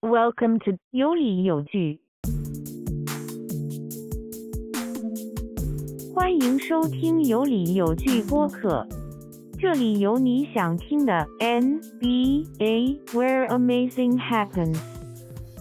Welcome to 有理有据，欢迎收听有理有据播客，这里有你想听的 NBA，Where Amazing Happens。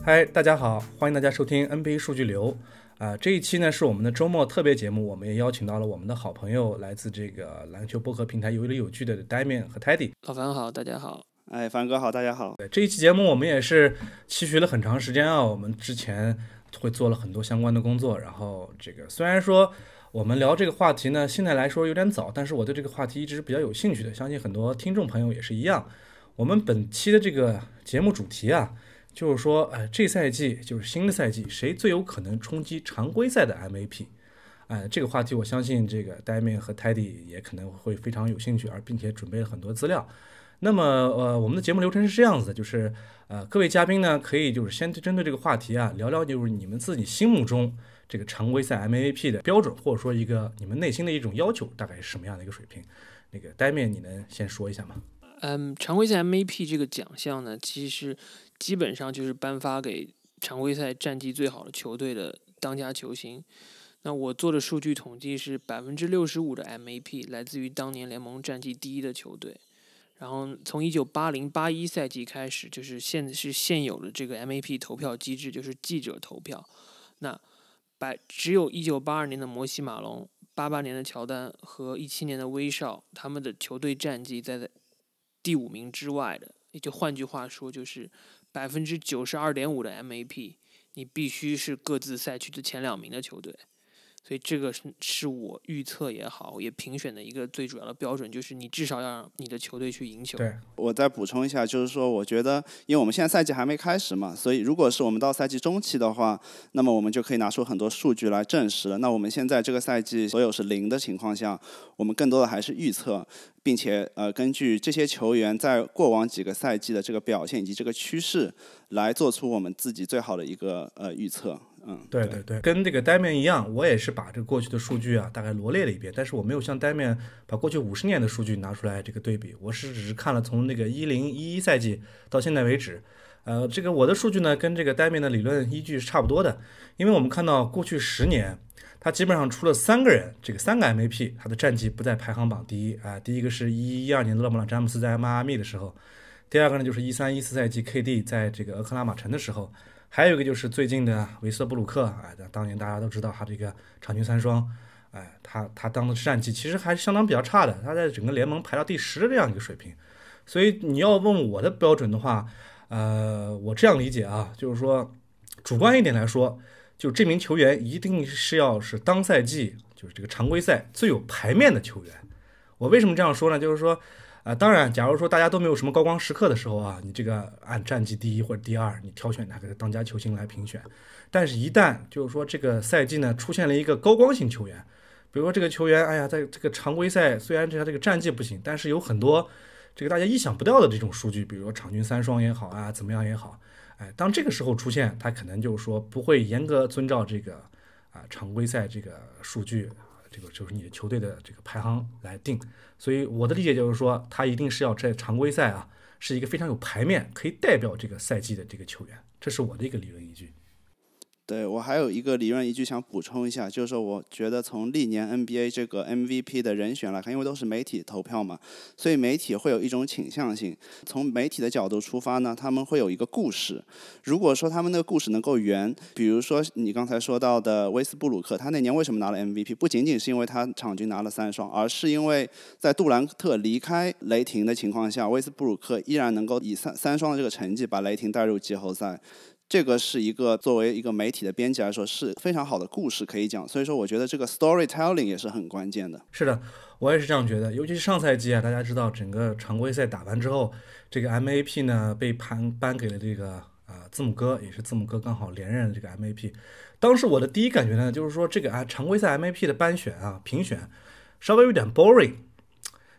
嗨，大家好，欢迎大家收听 NBA 数据流。啊、这一期呢是我们的周末特别节目，我们也邀请到了我们的好朋友，来自这个篮球播客平台有理有据的 Damian 和 Teddy。老樊好，大家好。哎，凡哥好，大家好。对这一期节目，我们也是期许了很长时间啊。我们之前会做了很多相关的工作，然后这个虽然说我们聊这个话题呢，现在来说有点早，但是我对这个话题一直是比较有兴趣的，相信很多听众朋友也是一样。我们本期的这个节目主题啊，就是说，呃，这赛季就是新的赛季，谁最有可能冲击常规赛的 MVP？哎、这个话题我相信这个 d a m i n 和 Teddy 也可能会非常有兴趣，而并且准备了很多资料。那么，呃，我们的节目流程是这样子的，就是，呃，各位嘉宾呢，可以就是先针对这个话题啊，聊聊就是你们自己心目中这个常规赛 MVP 的标准，或者说一个你们内心的一种要求，大概是什么样的一个水平？那个呆面你能先说一下吗？嗯，常规赛 MVP 这个奖项呢，其实基本上就是颁发给常规赛战绩最好的球队的当家球星。那我做的数据统计是百分之六十五的 MVP 来自于当年联盟战绩第一的球队。然后从一九八零八一赛季开始，就是现是现有的这个 MVP 投票机制，就是记者投票。那百只有一九八二年的摩西马龙、八八年的乔丹和一七年的威少，他们的球队战绩在第五名之外的，也就换句话说，就是百分之九十二点五的 MAP，你必须是各自赛区的前两名的球队。所以这个是是我预测也好，也评选的一个最主要的标准，就是你至少要让你的球队去赢球。对，我再补充一下，就是说，我觉得，因为我们现在赛季还没开始嘛，所以如果是我们到赛季中期的话，那么我们就可以拿出很多数据来证实了。那我们现在这个赛季所有是零的情况下，我们更多的还是预测，并且呃，根据这些球员在过往几个赛季的这个表现以及这个趋势，来做出我们自己最好的一个呃预测。嗯，对对对，跟这个 Damian 一样，我也是把这个过去的数据啊大概罗列了一遍，但是我没有像 Damian 把过去五十年的数据拿出来这个对比，我是只是看了从那个一零一一赛季到现在为止，呃，这个我的数据呢跟这个 Damian 的理论依据是差不多的，因为我们看到过去十年，他基本上出了三个人，这个三个 MVP，他的战绩不在排行榜第一啊、第一个是一一二年的勒布朗詹姆斯在迈阿密的时候，第二个呢就是一三一四赛季 KD 在这个俄克拉玛城的时候。还有一个就是最近的维斯布鲁克，哎，当年大家都知道他这个场均三双，哎，他他当的战绩其实还是相当比较差的，他在整个联盟排到第十的这样一个水平。所以你要问我的标准的话，呃，我这样理解啊，就是说主观一点来说，就这名球员一定是要是当赛季就是这个常规赛最有排面的球员。我为什么这样说呢？就是说。啊、当然，假如说大家都没有什么高光时刻的时候啊，你这个按战绩第一或者第二，你挑选哪个当家球星来评选。但是，一旦就是说这个赛季呢出现了一个高光型球员，比如说这个球员，哎呀，在这个常规赛虽然这他这个战绩不行，但是有很多这个大家意想不到的这种数据，比如说场均三双也好啊，怎么样也好，哎，当这个时候出现，他可能就是说不会严格遵照这个啊常规赛这个数据。这个就是你的球队的这个排行来定，所以我的理解就是说，他一定是要在常规赛啊，是一个非常有排面，可以代表这个赛季的这个球员，这是我的一个理论依据。对我还有一个理论依据想补充一下，就是说，我觉得从历年 NBA 这个 MVP 的人选来看，因为都是媒体投票嘛，所以媒体会有一种倾向性。从媒体的角度出发呢，他们会有一个故事。如果说他们那个故事能够圆，比如说你刚才说到的威斯布鲁克，他那年为什么拿了 MVP？不仅仅是因为他场均拿了三双，而是因为在杜兰特离开雷霆的情况下，威斯布鲁克依然能够以三三双的这个成绩把雷霆带入季后赛。这个是一个作为一个媒体的编辑来说是非常好的故事可以讲，所以说我觉得这个 storytelling 也是很关键的。是的，我也是这样觉得。尤其是上赛季啊，大家知道整个常规赛打完之后，这个 MAP 呢被颁颁给了这个啊、字母哥，也是字母哥刚好连任了这个 MAP。当时我的第一感觉呢，就是说这个啊常规赛 MAP 的颁选啊评选稍微有点 boring。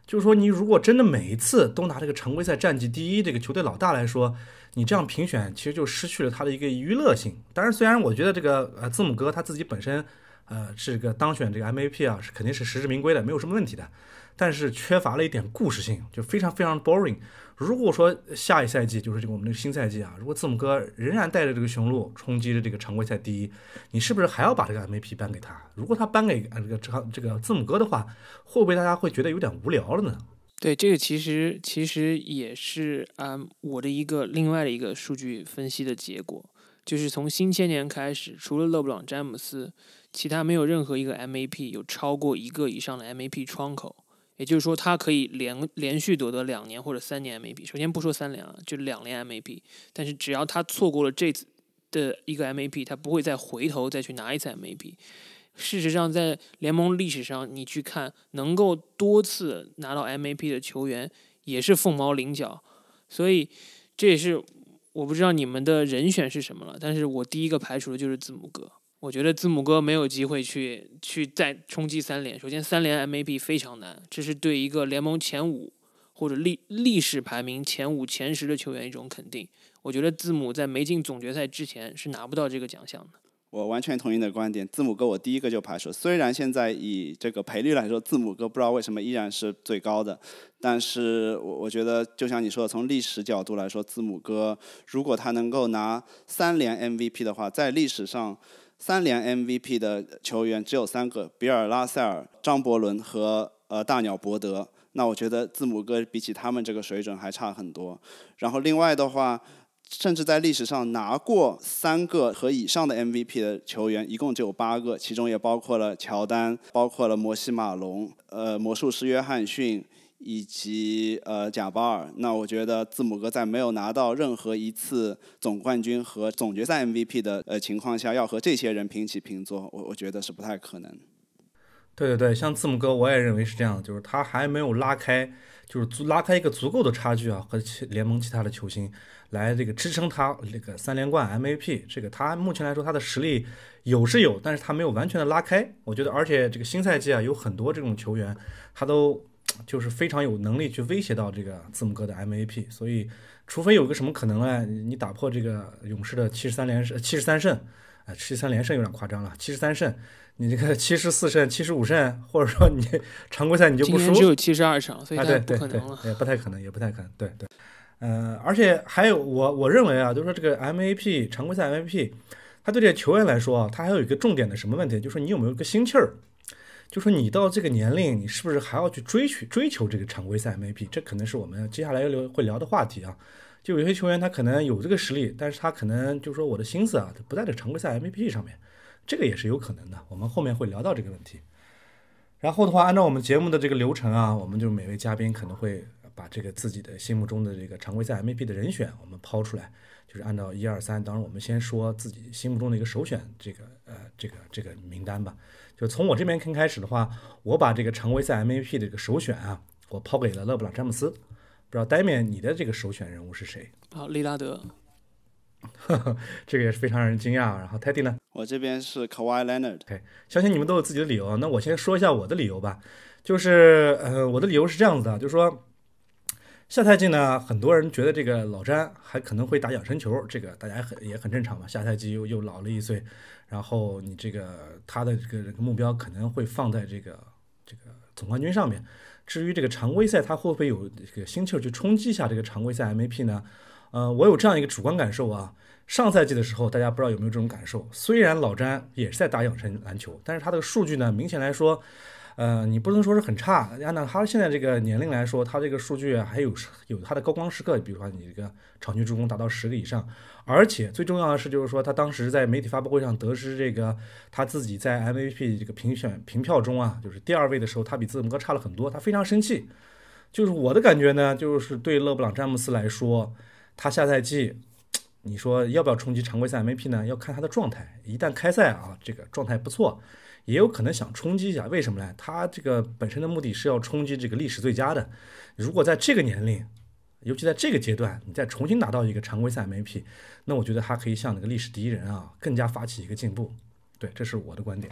就是说，你如果真的每一次都拿这个常规赛战绩第一这个球队老大来说，你这样评选其实就失去了它的一个娱乐性。当然，虽然我觉得这个呃字母哥他自己本身呃是个当选这个 MVP 啊，是肯定是实至名归的，没有什么问题的。但是缺乏了一点故事性，就非常非常 boring。如果说下一赛季就是这个我们这个新赛季啊，如果字母哥仍然带着这个雄鹿冲击着这个常规赛第一，你是不是还要把这个 MVP 颁给他？如果他颁给这个这这个字母哥的话，会不会大家会觉得有点无聊了呢？对，这个其实其实也是啊，我的一个另外的一个数据分析的结果，就是从新千年开始，除了勒布朗詹姆斯，其他没有任何一个 MVP 有超过一个以上的 MVP 窗口。也就是说，他可以连连续夺得两年或者三年 MVP。首先不说三连了，就两连 MVP。但是只要他错过了这次的一个 MVP，他不会再回头再去拿一次 MVP。事实上，在联盟历史上，你去看能够多次拿到 MVP 的球员也是凤毛麟角。所以这也是我不知道你们的人选是什么了。但是我第一个排除的就是字母哥。我觉得字母哥没有机会去去再冲击三连。首先，三连 MVP 非常难，这是对一个联盟前五或者历历史排名前五、前十的球员一种肯定。我觉得字母在没进总决赛之前是拿不到这个奖项的。我完全同意你的观点，字母哥我第一个就排除。虽然现在以这个赔率来说，字母哥不知道为什么依然是最高的，但是我我觉得就像你说的，从历史角度来说，字母哥如果他能够拿三连 MVP 的话，在历史上。三连 MVP 的球员只有三个：比尔·拉塞尔、张伯伦和呃大鸟伯德。那我觉得字母哥比起他们这个水准还差很多。然后另外的话，甚至在历史上拿过三个和以上的 MVP 的球员，一共就有八个，其中也包括了乔丹，包括了摩西·马龙，呃，魔术师约翰逊。以及呃贾巴尔，那我觉得字母哥在没有拿到任何一次总冠军和总决赛 MVP 的呃情况下，要和这些人平起平坐，我我觉得是不太可能。对对对，像字母哥，我也认为是这样，就是他还没有拉开，就是足拉开一个足够的差距啊，和其联盟其他的球星来这个支撑他这个三连冠 MVP。这个他目前来说他的实力有是有，但是他没有完全的拉开。我觉得，而且这个新赛季啊，有很多这种球员，他都。就是非常有能力去威胁到这个字母哥的 MVP，所以除非有个什么可能呢？你打破这个勇士的七十三连胜、七十三胜，啊，七十三连胜有点夸张了，七十三胜，你这个 七十四胜、七十五胜，或者说你常规赛你就不输，只有七十二场，所以对对对，也不太可能，也不太可能，对对，呃，而且还有我我认为啊，就是说这个 MVP 常规赛 MVP，他对这些球员来说啊，他还有一个重点的什么问题，就是你有没有个心气儿。就说你到这个年龄，你是不是还要去追求追求这个常规赛 MVP？这可能是我们接下来要聊会聊的话题啊。就有些球员他可能有这个实力，但是他可能就说我的心思啊，不在这常规赛 MVP 上面，这个也是有可能的。我们后面会聊到这个问题。然后的话，按照我们节目的这个流程啊，我们就每位嘉宾可能会把这个自己的心目中的这个常规赛 MVP 的人选，我们抛出来，就是按照一二三。当然，我们先说自己心目中的一个首选，这个呃，这个这个名单吧。就从我这边看开始的话，我把这个常规赛 MVP 的这个首选啊，我抛给了勒布朗詹姆斯。不知道呆面你的这个首选人物是谁？啊，利拉德。这个也是非常让人惊讶。然后 Teddy 呢？我这边是 Kawhi Leonard。OK，相信你们都有自己的理由。那我先说一下我的理由吧。就是呃，我的理由是这样子的，就是说下赛季呢，很多人觉得这个老詹还可能会打养生球，这个大家很也很正常嘛。下赛季又又老了一岁。然后你这个他的这个目标可能会放在这个这个总冠军上面。至于这个常规赛，他会不会有这个心气儿去冲击一下这个常规赛 MVP 呢？呃，我有这样一个主观感受啊。上赛季的时候，大家不知道有没有这种感受？虽然老詹也是在打养生篮球，但是他的数据呢，明显来说。呃，你不能说是很差，按照他现在这个年龄来说，他这个数据还有有他的高光时刻，比如说你这个场均助攻达到十个以上，而且最重要的是，就是说他当时在媒体发布会上得知这个他自己在 MVP 这个评选评票中啊，就是第二位的时候，他比字母哥差了很多，他非常生气。就是我的感觉呢，就是对勒布朗詹姆斯来说，他下赛季，你说要不要冲击常规赛 MVP 呢？要看他的状态，一旦开赛啊，这个状态不错。也有可能想冲击一下，为什么呢？他这个本身的目的是要冲击这个历史最佳的。如果在这个年龄，尤其在这个阶段，你再重新拿到一个常规赛 MVP，那我觉得他可以向那个历史第一人啊，更加发起一个进步。对，这是我的观点。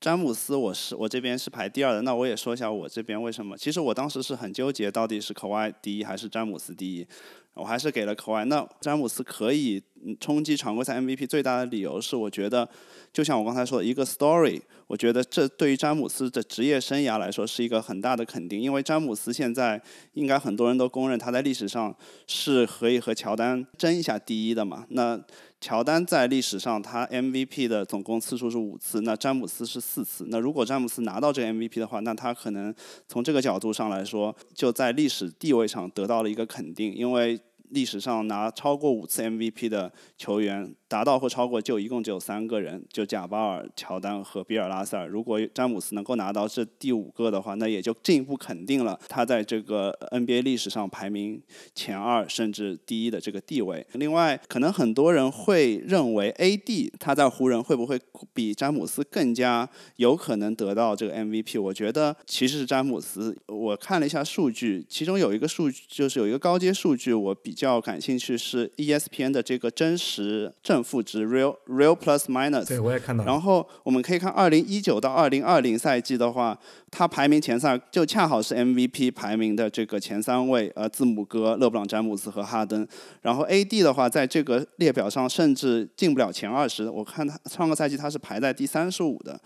詹姆斯，我是我这边是排第二的，那我也说一下我这边为什么。其实我当时是很纠结，到底是科怀第一还是詹姆斯第一。我还是给了科怀。那詹姆斯可以冲击常规赛 MVP 最大的理由是，我觉得就像我刚才说的一个 story，我觉得这对于詹姆斯的职业生涯来说是一个很大的肯定，因为詹姆斯现在应该很多人都公认他在历史上是可以和乔丹争一下第一的嘛。那乔丹在历史上他 MVP 的总共次数是五次，那詹姆斯是四次。那如果詹姆斯拿到这个 MVP 的话，那他可能从这个角度上来说，就在历史地位上得到了一个肯定，因为历史上拿超过五次 MVP 的球员。达到或超过就一共只有三个人，就贾巴尔、乔丹和比尔拉塞尔。如果詹姆斯能够拿到这第五个的话，那也就进一步肯定了他在这个 NBA 历史上排名前二甚至第一的这个地位。另外，可能很多人会认为 AD 他在湖人会不会比詹姆斯更加有可能得到这个 MVP？我觉得其实是詹姆斯。我看了一下数据，其中有一个数据就是有一个高阶数据，我比较感兴趣是 ESPN 的这个真实正。正负值 real real plus minus，对我也看到。然后我们可以看二零一九到二零二零赛季的话，他排名前三就恰好是 MVP 排名的这个前三位，呃，字母哥、勒布朗、詹姆斯和哈登。然后 AD 的话，在这个列表上甚至进不了前二十，我看他上个赛季他是排在第三十五的。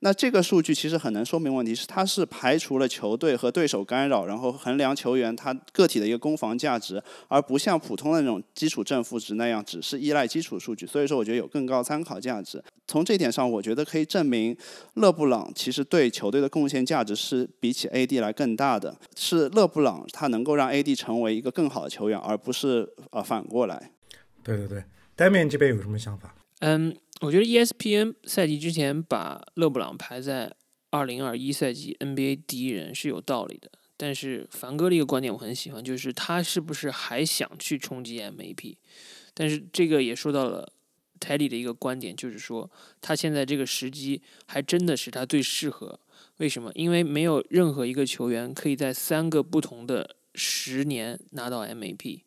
那这个数据其实很能说明问题，是它是排除了球队和对手干扰，然后衡量球员他个体的一个攻防价值，而不像普通的那种基础正负值那样，只是依赖基础数据。所以说，我觉得有更高参考价值。从这点上，我觉得可以证明勒布朗其实对球队的贡献价值是比起 AD 来更大的。是勒布朗他能够让 AD 成为一个更好的球员，而不是呃反过来。对对对，Damian 这边有什么想法？嗯。我觉得 ESPN 赛季之前把勒布朗排在二零二一赛季 NBA 第一人是有道理的，但是凡哥的一个观点我很喜欢，就是他是不是还想去冲击 MVP？但是这个也说到了 Teddy 的一个观点，就是说他现在这个时机还真的是他最适合。为什么？因为没有任何一个球员可以在三个不同的十年拿到 MVP。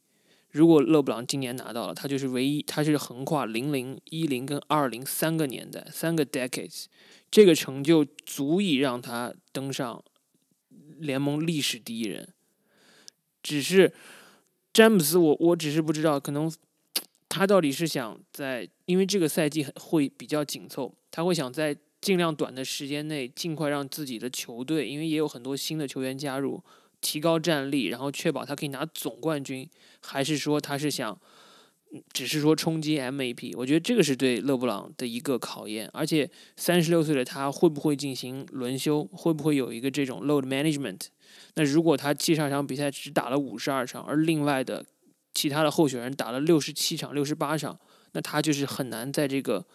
如果勒布朗今年拿到了，他就是唯一，他是横跨零零、一零跟二零三个年代，三个 decades，这个成就足以让他登上联盟历史第一人。只是詹姆斯，我我只是不知道，可能他到底是想在，因为这个赛季会比较紧凑，他会想在尽量短的时间内尽快让自己的球队，因为也有很多新的球员加入。提高战力，然后确保他可以拿总冠军，还是说他是想，只是说冲击 MVP？我觉得这个是对勒布朗的一个考验。而且三十六岁的他会不会进行轮休？会不会有一个这种 load management？那如果他七十二场比赛只打了五十二场，而另外的其他的候选人打了六十七场、六十八场，那他就是很难在这个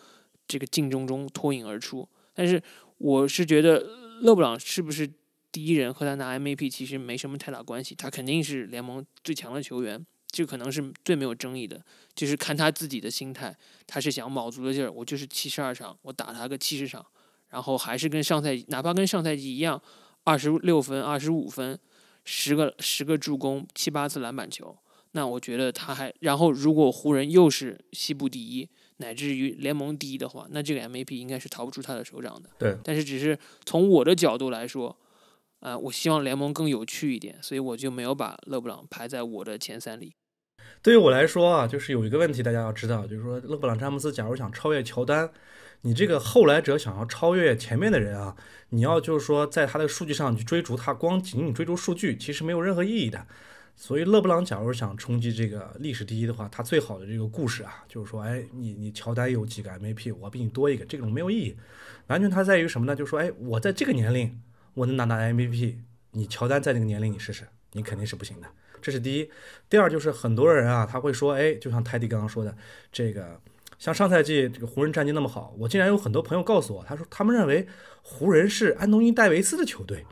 这个竞争中脱颖而出。但是我是觉得勒布朗是不是？第一人和他拿 MVP 其实没什么太大关系，他肯定是联盟最强的球员，这可能是最没有争议的。就是看他自己的心态，他是想卯足了劲儿，我就是七十二场，我打他个七十场，然后还是跟上赛季，哪怕跟上赛季一样，二十六分、二十五分，十个十个助攻，七八次篮板球。那我觉得他还，然后如果湖人又是西部第一，乃至于联盟第一的话，那这个 MVP 应该是逃不出他的手掌的。对，但是只是从我的角度来说。啊，我希望联盟更有趣一点，所以我就没有把勒布朗排在我的前三里。对于我来说啊，就是有一个问题大家要知道，就是说勒布朗詹姆斯假如想超越乔丹，你这个后来者想要超越前面的人啊，你要就是说在他的数据上去追逐他，光仅仅追逐数据其实没有任何意义的。所以勒布朗假如想冲击这个历史第一的话，他最好的这个故事啊，就是说，哎，你你乔丹有几个 MVP，我比你多一个，这种没有意义。完全他在于什么呢？就是说，哎，我在这个年龄。我能拿到 MVP，你乔丹在那个年龄你试试，你肯定是不行的。这是第一。第二就是很多人啊，他会说，哎，就像泰迪刚刚说的，这个像上赛季这个湖人战绩那么好，我竟然有很多朋友告诉我，他说他们认为湖人是安东尼戴维斯的球队。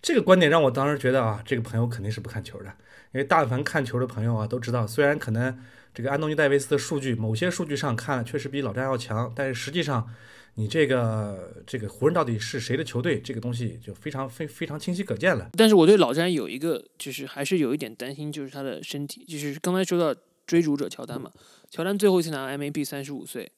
这个观点让我当时觉得啊，这个朋友肯定是不看球的，因为大凡看球的朋友啊都知道，虽然可能这个安东尼戴维斯的数据某些数据上看确实比老詹要强，但是实际上。你这个这个湖人到底是谁的球队？这个东西就非常非非常清晰可见了。但是我对老詹有一个，就是还是有一点担心，就是他的身体。就是刚才说到追逐者乔丹嘛，乔丹最后一次拿 MVP 三十五岁，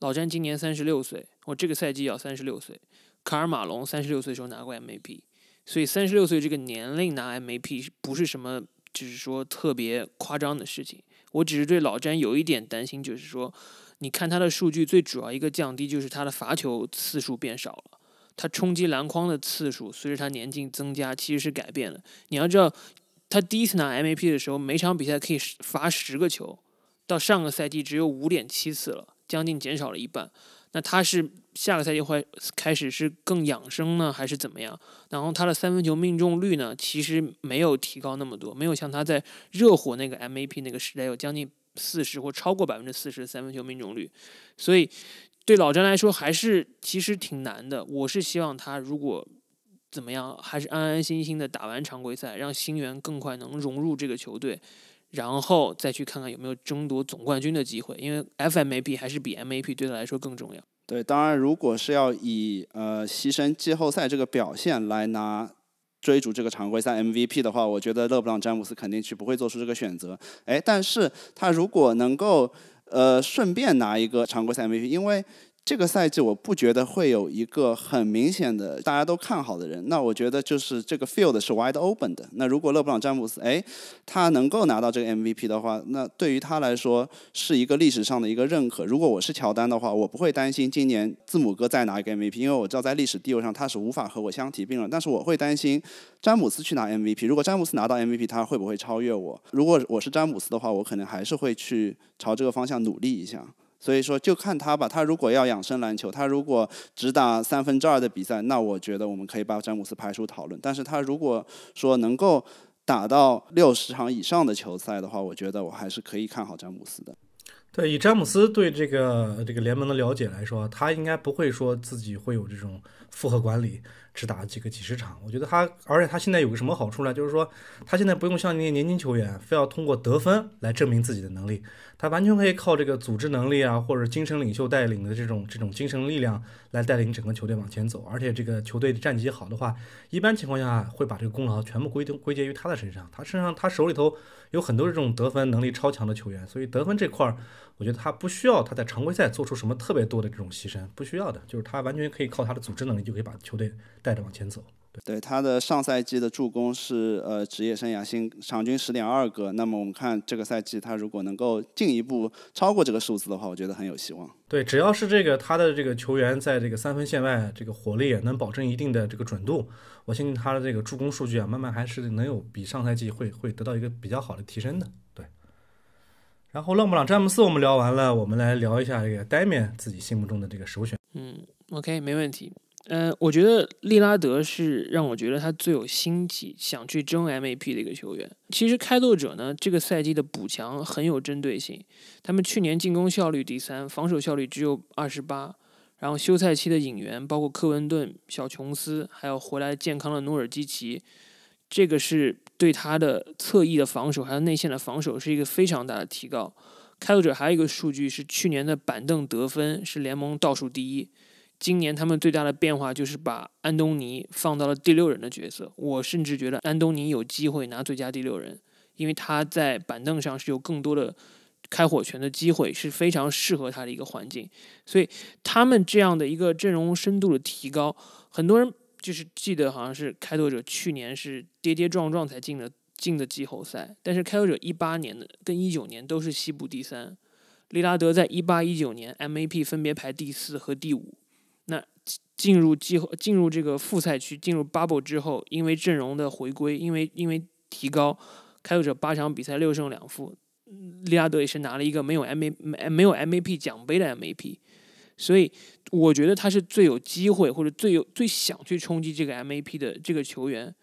老詹今年三十六岁，我这个赛季要三十六岁。卡尔马龙三十六岁时候拿过 MVP，所以三十六岁这个年龄拿 MVP 不是什么，就是说特别夸张的事情。我只是对老詹有一点担心，就是说，你看他的数据，最主要一个降低就是他的罚球次数变少了，他冲击篮筐的次数随着他年纪增加其实是改变了。你要知道，他第一次拿 MVP 的时候，每场比赛可以罚十个球，到上个赛季只有五点七次了，将近减少了一半。那他是下个赛季会开始是更养生呢，还是怎么样？然后他的三分球命中率呢，其实没有提高那么多，没有像他在热火那个 MVP 那个时代有将近四十或超过百分之四十的三分球命中率。所以对老詹来说还是其实挺难的。我是希望他如果怎么样，还是安安心心的打完常规赛，让新援更快能融入这个球队。然后再去看看有没有争夺总冠军的机会，因为 FMVP 还是比 MAP 对他来说更重要。对，当然如果是要以呃牺牲季后赛这个表现来拿追逐这个常规赛 MVP 的话，我觉得勒布朗詹姆斯肯定是不会做出这个选择。哎，但是他如果能够呃顺便拿一个常规赛 MVP，因为。这个赛季我不觉得会有一个很明显的大家都看好的人，那我觉得就是这个 field 是 wide open 的。那如果勒布朗詹姆斯哎他能够拿到这个 MVP 的话，那对于他来说是一个历史上的一个认可。如果我是乔丹的话，我不会担心今年字母哥再拿一个 MVP，因为我知道在历史地位上他是无法和我相提并论。但是我会担心詹姆斯去拿 MVP，如果詹姆斯拿到 MVP，他会不会超越我？如果我是詹姆斯的话，我可能还是会去朝这个方向努力一下。所以说，就看他吧。他如果要养生篮球，他如果只打三分之二的比赛，那我觉得我们可以把詹姆斯排除讨论。但是他如果说能够打到六十场以上的球赛的话，我觉得我还是可以看好詹姆斯的。对，以詹姆斯对这个这个联盟的了解来说，他应该不会说自己会有这种负荷管理。只打几个几十场，我觉得他，而且他现在有个什么好处呢？就是说，他现在不用像那些年轻球员，非要通过得分来证明自己的能力，他完全可以靠这个组织能力啊，或者精神领袖带领的这种这种精神力量来带领整个球队往前走。而且这个球队的战绩好的话，一般情况下会把这个功劳全部归归结于他的身上。他身上他手里头有很多这种得分能力超强的球员，所以得分这块儿，我觉得他不需要他在常规赛做出什么特别多的这种牺牲，不需要的，就是他完全可以靠他的组织能力就可以把球队。带着往前走，对他的上赛季的助攻是呃职业生涯新场均十点二个，那么我们看这个赛季他如果能够进一步超过这个数字的话，我觉得很有希望。对，只要是这个他的这个球员在这个三分线外这个火力能保证一定的这个准度，我相信他的这个助攻数据啊，慢慢还是能有比上赛季会会得到一个比较好的提升的。对，然后勒布朗詹姆斯我们聊完了，我们来聊一下这个戴面自己心目中的这个首选。嗯，OK，没问题。嗯，我觉得利拉德是让我觉得他最有心机想去争 MVP 的一个球员。其实开拓者呢，这个赛季的补强很有针对性。他们去年进攻效率第三，防守效率只有二十八。然后休赛期的引援包括科文顿、小琼斯，还有回来健康的努尔基奇，这个是对他的侧翼的防守还有内线的防守是一个非常大的提高。开拓者还有一个数据是去年的板凳得分是联盟倒数第一。今年他们最大的变化就是把安东尼放到了第六人的角色。我甚至觉得安东尼有机会拿最佳第六人，因为他在板凳上是有更多的开火权的机会，是非常适合他的一个环境。所以他们这样的一个阵容深度的提高，很多人就是记得好像是开拓者去年是跌跌撞撞才进的进的季后赛，但是开拓者一八年的跟一九年都是西部第三，利拉德在一八一九年 MAP 分别排第四和第五。那进入季后进入这个复赛区，进入 bubble 之后，因为阵容的回归，因为因为提高，开拓者八场比赛六胜两负，利拉德也是拿了一个没有 M A 没有 M A P 奖杯的 M A P，所以我觉得他是最有机会或者最有最想去冲击这个 M A P 的这个球员。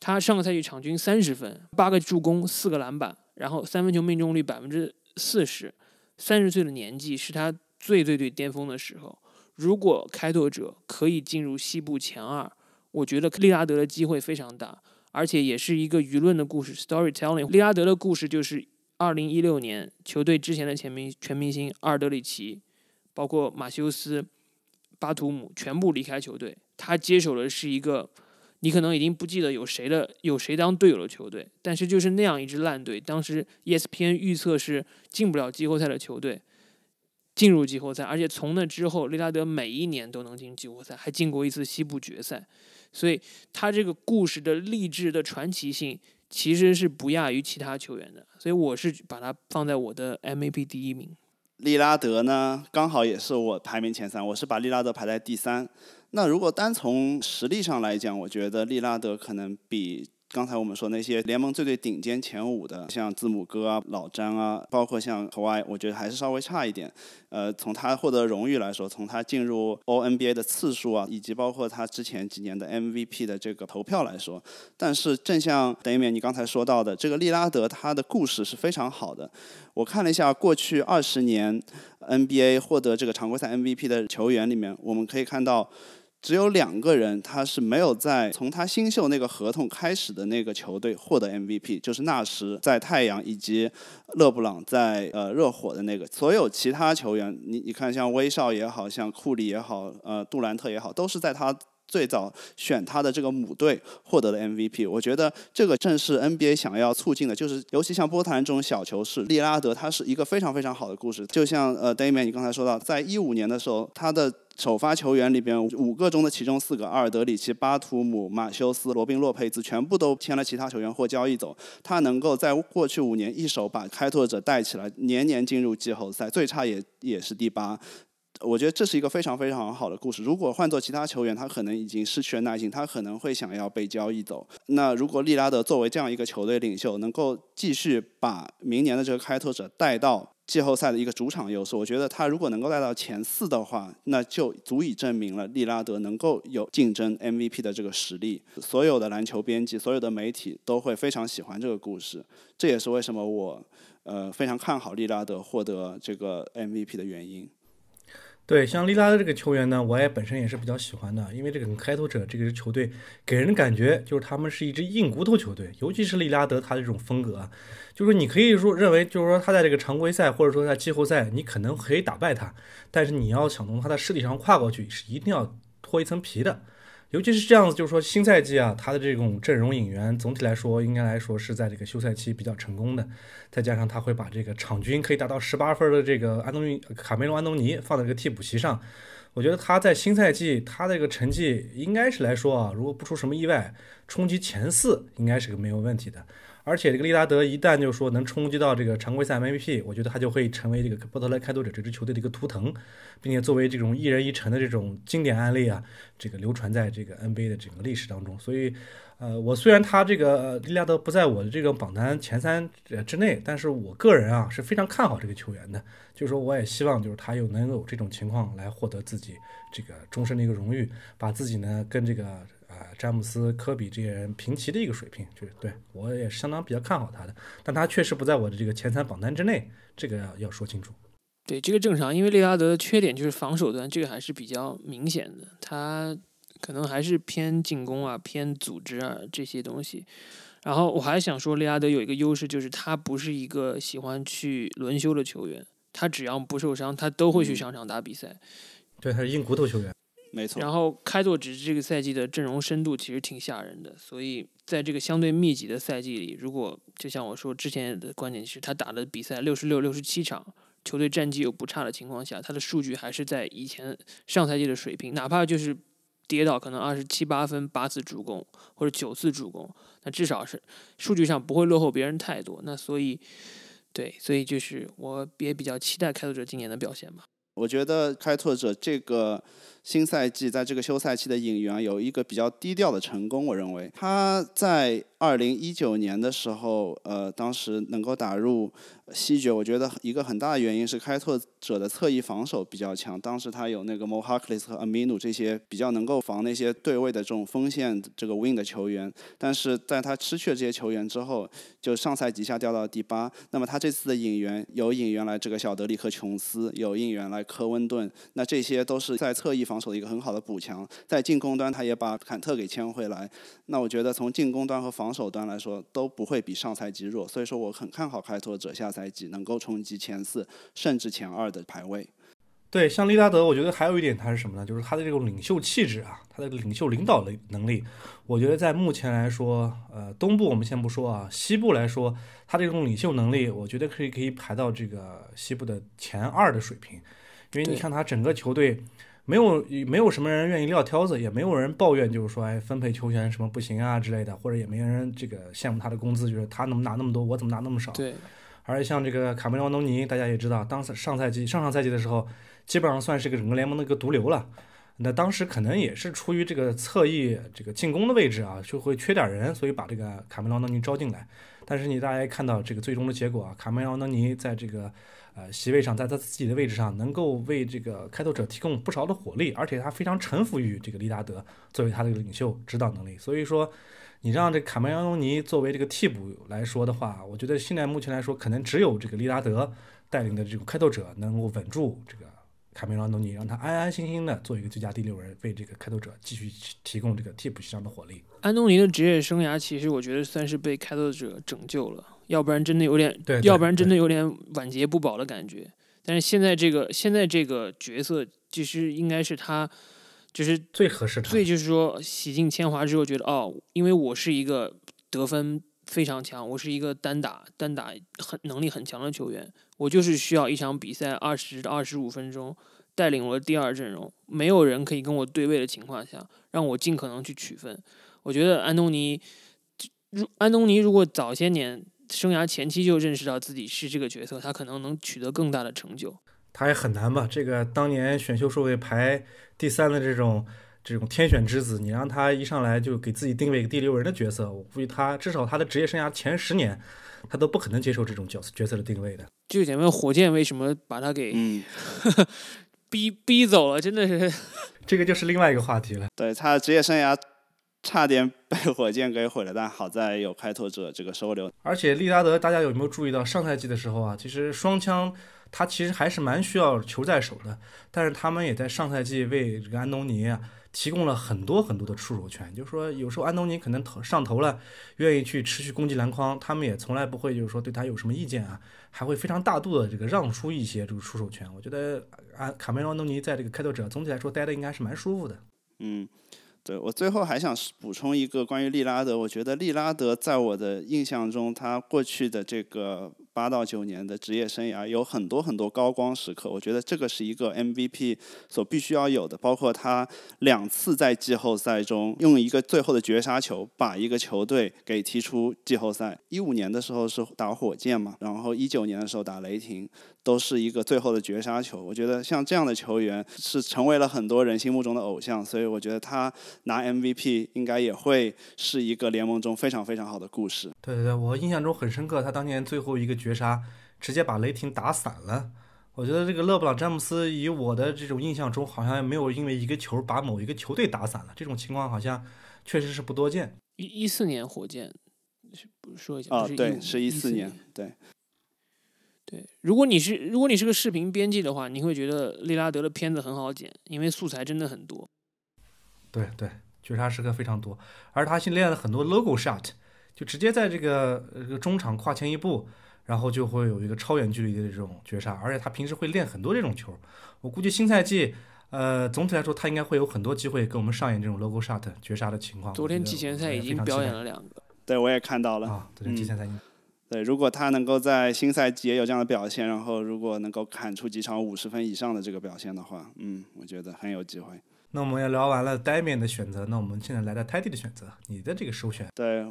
他上个赛季场均三十分，八个助攻，四个篮板，然后三分球命中率百分之四十，三十岁的年纪是他最最最巅峰的时候。如果开拓者可以进入西部前二，我觉得利拉德的机会非常大，而且也是一个舆论的故事 （storytelling）。利拉德的故事就是二零一六年球队之前的全明全明星阿尔德里奇，包括马修斯、巴图姆全部离开球队，他接手的是一个你可能已经不记得有谁的有谁当队友的球队，但是就是那样一支烂队，当时 ESPN 预测是进不了季后赛的球队。进入季后赛，而且从那之后，利拉德每一年都能进季后赛，还进过一次西部决赛，所以他这个故事的励志的传奇性，其实是不亚于其他球员的，所以我是把他放在我的 MVP 第一名。利拉德呢，刚好也是我排名前三，我是把利拉德排在第三。那如果单从实力上来讲，我觉得利拉德可能比。刚才我们说那些联盟最最顶尖前五的，像字母哥啊、老詹啊，包括像 koi 我觉得还是稍微差一点。呃，从他获得荣誉来说，从他进入 O N B A 的次数啊，以及包括他之前几年的 M V P 的这个投票来说，但是正像等于面你刚才说到的，这个利拉德他的故事是非常好的。我看了一下过去二十年 N B A 获得这个常规赛 M V P 的球员里面，我们可以看到。只有两个人，他是没有在从他新秀那个合同开始的那个球队获得 MVP，就是纳什在太阳以及勒布朗在呃热火的那个。所有其他球员，你你看像威少也好像库里也好，呃杜兰特也好，都是在他最早选他的这个母队获得的 MVP。我觉得这个正是 NBA 想要促进的，就是尤其像波特兰这种小球市，利拉德他是一个非常非常好的故事。就像呃 Damian 你刚才说到，在一五年的时候，他的首发球员里边五个中的其中四个，阿尔德里奇、巴图姆、马修斯、罗宾洛佩兹，全部都签了其他球员或交易走。他能够在过去五年一手把开拓者带起来，年年进入季后赛，最差也也是第八。我觉得这是一个非常非常好的故事。如果换做其他球员，他可能已经失去了耐心，他可能会想要被交易走。那如果利拉德作为这样一个球队领袖，能够继续把明年的这个开拓者带到。季后赛的一个主场优势，我觉得他如果能够带到前四的话，那就足以证明了利拉德能够有竞争 MVP 的这个实力。所有的篮球编辑、所有的媒体都会非常喜欢这个故事，这也是为什么我呃非常看好利拉德获得这个 MVP 的原因。对，像利拉德这个球员呢，我也本身也是比较喜欢的，因为这个开拓者这个球队给人的感觉就是他们是一支硬骨头球队，尤其是利拉德他的这种风格，就是你可以说认为就是说他在这个常规赛或者说在季后赛，你可能可以打败他，但是你要想从他的实力上跨过去，是一定要脱一层皮的。尤其是这样子，就是说新赛季啊，他的这种阵容引援总体来说，应该来说是在这个休赛期比较成功的。再加上他会把这个场均可以达到十八分的这个安东尼卡梅隆安东尼放在这个替补席上，我觉得他在新赛季他这个成绩应该是来说啊，如果不出什么意外，冲击前四应该是个没有问题的。而且这个利拉德一旦就说能冲击到这个常规赛 MVP，我觉得他就会成为这个波特兰开拓者这支球队的一个图腾，并且作为这种一人一城的这种经典案例啊，这个流传在这个 NBA 的整个历史当中。所以，呃，我虽然他这个利拉德不在我的这个榜单前三之内，但是我个人啊是非常看好这个球员的。就是说，我也希望就是他有能有这种情况来获得自己这个终身的一个荣誉，把自己呢跟这个。詹姆斯、科比这些人平齐的一个水平，就是对我也是相当比较看好他的，但他确实不在我的这个前三榜单之内，这个要要说清楚。对，这个正常，因为利拉德的缺点就是防守端这个还是比较明显的，他可能还是偏进攻啊、偏组织啊这些东西。然后我还想说，利拉德有一个优势，就是他不是一个喜欢去轮休的球员，他只要不受伤，他都会去上场打比赛。对，他是硬骨头球员。没错，然后开拓者这个赛季的阵容深度其实挺吓人的，所以在这个相对密集的赛季里，如果就像我说之前的观点是，他打的比赛六十六、六十七场，球队战绩又不差的情况下，他的数据还是在以前上赛季的水平，哪怕就是跌到可能二十七八分、八次助攻或者九次助攻，那至少是数据上不会落后别人太多。那所以，对，所以就是我也比较期待开拓者今年的表现吧。我觉得开拓者这个。新赛季在这个休赛期的引援有一个比较低调的成功，我认为他在二零一九年的时候，呃，当时能够打入西决，我觉得一个很大的原因是开拓者的侧翼防守比较强。当时他有那个 Mo h a r k l e s 和 Aminu 这些比较能够防那些对位的这种锋线这个 Win 的球员，但是在他失去了这些球员之后，就上赛季下掉到第八。那么他这次的引援有引援来这个小德里克琼斯，有引援来科温顿，那这些都是在侧翼防。守的一个很好的补强，在进攻端他也把坎特给签回来，那我觉得从进攻端和防守端来说都不会比上赛季弱，所以说我很看好开拓者下赛季能够冲击前四甚至前二的排位。对，像利拉德，我觉得还有一点他是什么呢？就是他的这种领袖气质啊，他的领袖领导的能力，我觉得在目前来说，呃，东部我们先不说啊，西部来说，他这种领袖能力，我觉得可以可以排到这个西部的前二的水平，因为你看他整个球队。没有没有什么人愿意撂挑子，也没有人抱怨，就是说哎分配球员什么不行啊之类的，或者也没人这个羡慕他的工资，就是他能拿那么多，我怎么拿那么少？对，而像这个卡梅隆·安东尼，大家也知道，当时上赛季上上赛季的时候，基本上算是个整个联盟的一个毒瘤了。那当时可能也是出于这个侧翼这个进攻的位置啊，就会缺点人，所以把这个卡梅隆·安东尼招进来。但是你大家看到这个最终的结果啊，卡梅隆·安东尼在这个。呃，席位上，在他自己的位置上，能够为这个开拓者提供不少的火力，而且他非常臣服于这个利拉德作为他的领袖指导能力。所以说，你让这卡梅隆·安尼作为这个替补来说的话，我觉得现在目前来说，可能只有这个利拉德带领的这个开拓者能够稳住这个卡梅隆·安东尼，让他安安心心的做一个最佳第六人，为这个开拓者继续提供这个替补席上的火力。安东尼的职业生涯，其实我觉得算是被开拓者拯救了。要不然真的有点，要不然真的有点晚节不保的感觉。但是现在这个现在这个角色，其实应该是他，就是最合适的。所以就是说，洗尽铅华之后，觉得哦，因为我是一个得分非常强，我是一个单打单打很能力很强的球员，我就是需要一场比赛二十到二十五分钟，带领我的第二阵容，没有人可以跟我对位的情况下，让我尽可能去取分。我觉得安东尼，如安东尼如果早些年。生涯前期就认识到自己是这个角色，他可能能取得更大的成就。他也很难吧？这个当年选秀顺位排第三的这种这种天选之子，你让他一上来就给自己定位一个第六人的角色，我估计他至少他的职业生涯前十年，他都不可能接受这种角色角色的定位的。就前面火箭为什么把他给 逼逼走了？真的是，这个就是另外一个话题了。对他的职业生涯。差点 被火箭给毁了，但好在有开拓者这个收留。而且利拉德，大家有没有注意到上赛季的时候啊？其实双枪他其实还是蛮需要球在手的，但是他们也在上赛季为这个安东尼啊提供了很多很多的出手权。就是说，有时候安东尼可能投上头了，愿意去持续攻击篮筐，他们也从来不会就是说对他有什么意见啊，还会非常大度的这个让出一些这个出手权。我觉得安卡梅隆安东尼在这个开拓者总体来说待的应该是蛮舒服的。嗯。对我最后还想补充一个关于利拉德，我觉得利拉德在我的印象中，他过去的这个。八到九年的职业生涯有很多很多高光时刻，我觉得这个是一个 MVP 所必须要有的。包括他两次在季后赛中用一个最后的绝杀球把一个球队给踢出季后赛。一五年的时候是打火箭嘛，然后一九年的时候打雷霆，都是一个最后的绝杀球。我觉得像这样的球员是成为了很多人心目中的偶像，所以我觉得他拿 MVP 应该也会是一个联盟中非常非常好的故事。对对对，我印象中很深刻，他当年最后一个绝。绝杀直接把雷霆打散了。我觉得这个勒布朗詹姆斯，以我的这种印象中，好像也没有因为一个球把某一个球队打散了。这种情况好像确实是不多见。一一四年火箭，说一下啊，对，是一四年，对，对。如果你是如果你是个视频编辑的话，你会觉得利拉德的片子很好剪，因为素材真的很多。对对，绝杀时刻非常多，而他训练了很多 logo shot，就直接在这个这个中场跨前一步。然后就会有一个超远距离的这种绝杀，而且他平时会练很多这种球。我估计新赛季，呃，总体来说他应该会有很多机会跟我们上演这种 logo shot 绝杀的情况。昨天季前赛已经表演了两个，对我也看到了。啊，昨天季前赛。对，如果他能够在新赛季也有这样的表现，然后如果能够砍出几场五十分以上的这个表现的话，嗯，我觉得很有机会。那我们也聊完了 Damian 的选择，那我们现在来到 Teddy 的选择，你的这个首选。对。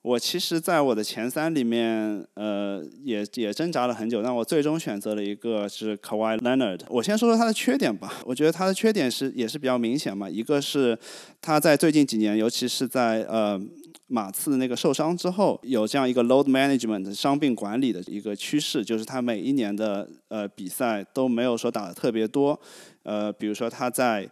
我其实，在我的前三里面，呃，也也挣扎了很久，但我最终选择了一个是 Kawhi Leonard。我先说说他的缺点吧。我觉得他的缺点是也是比较明显嘛。一个是他在最近几年，尤其是在呃马刺那个受伤之后，有这样一个 load management 伤病管理的一个趋势，就是他每一年的呃比赛都没有说打的特别多。呃，比如说他在。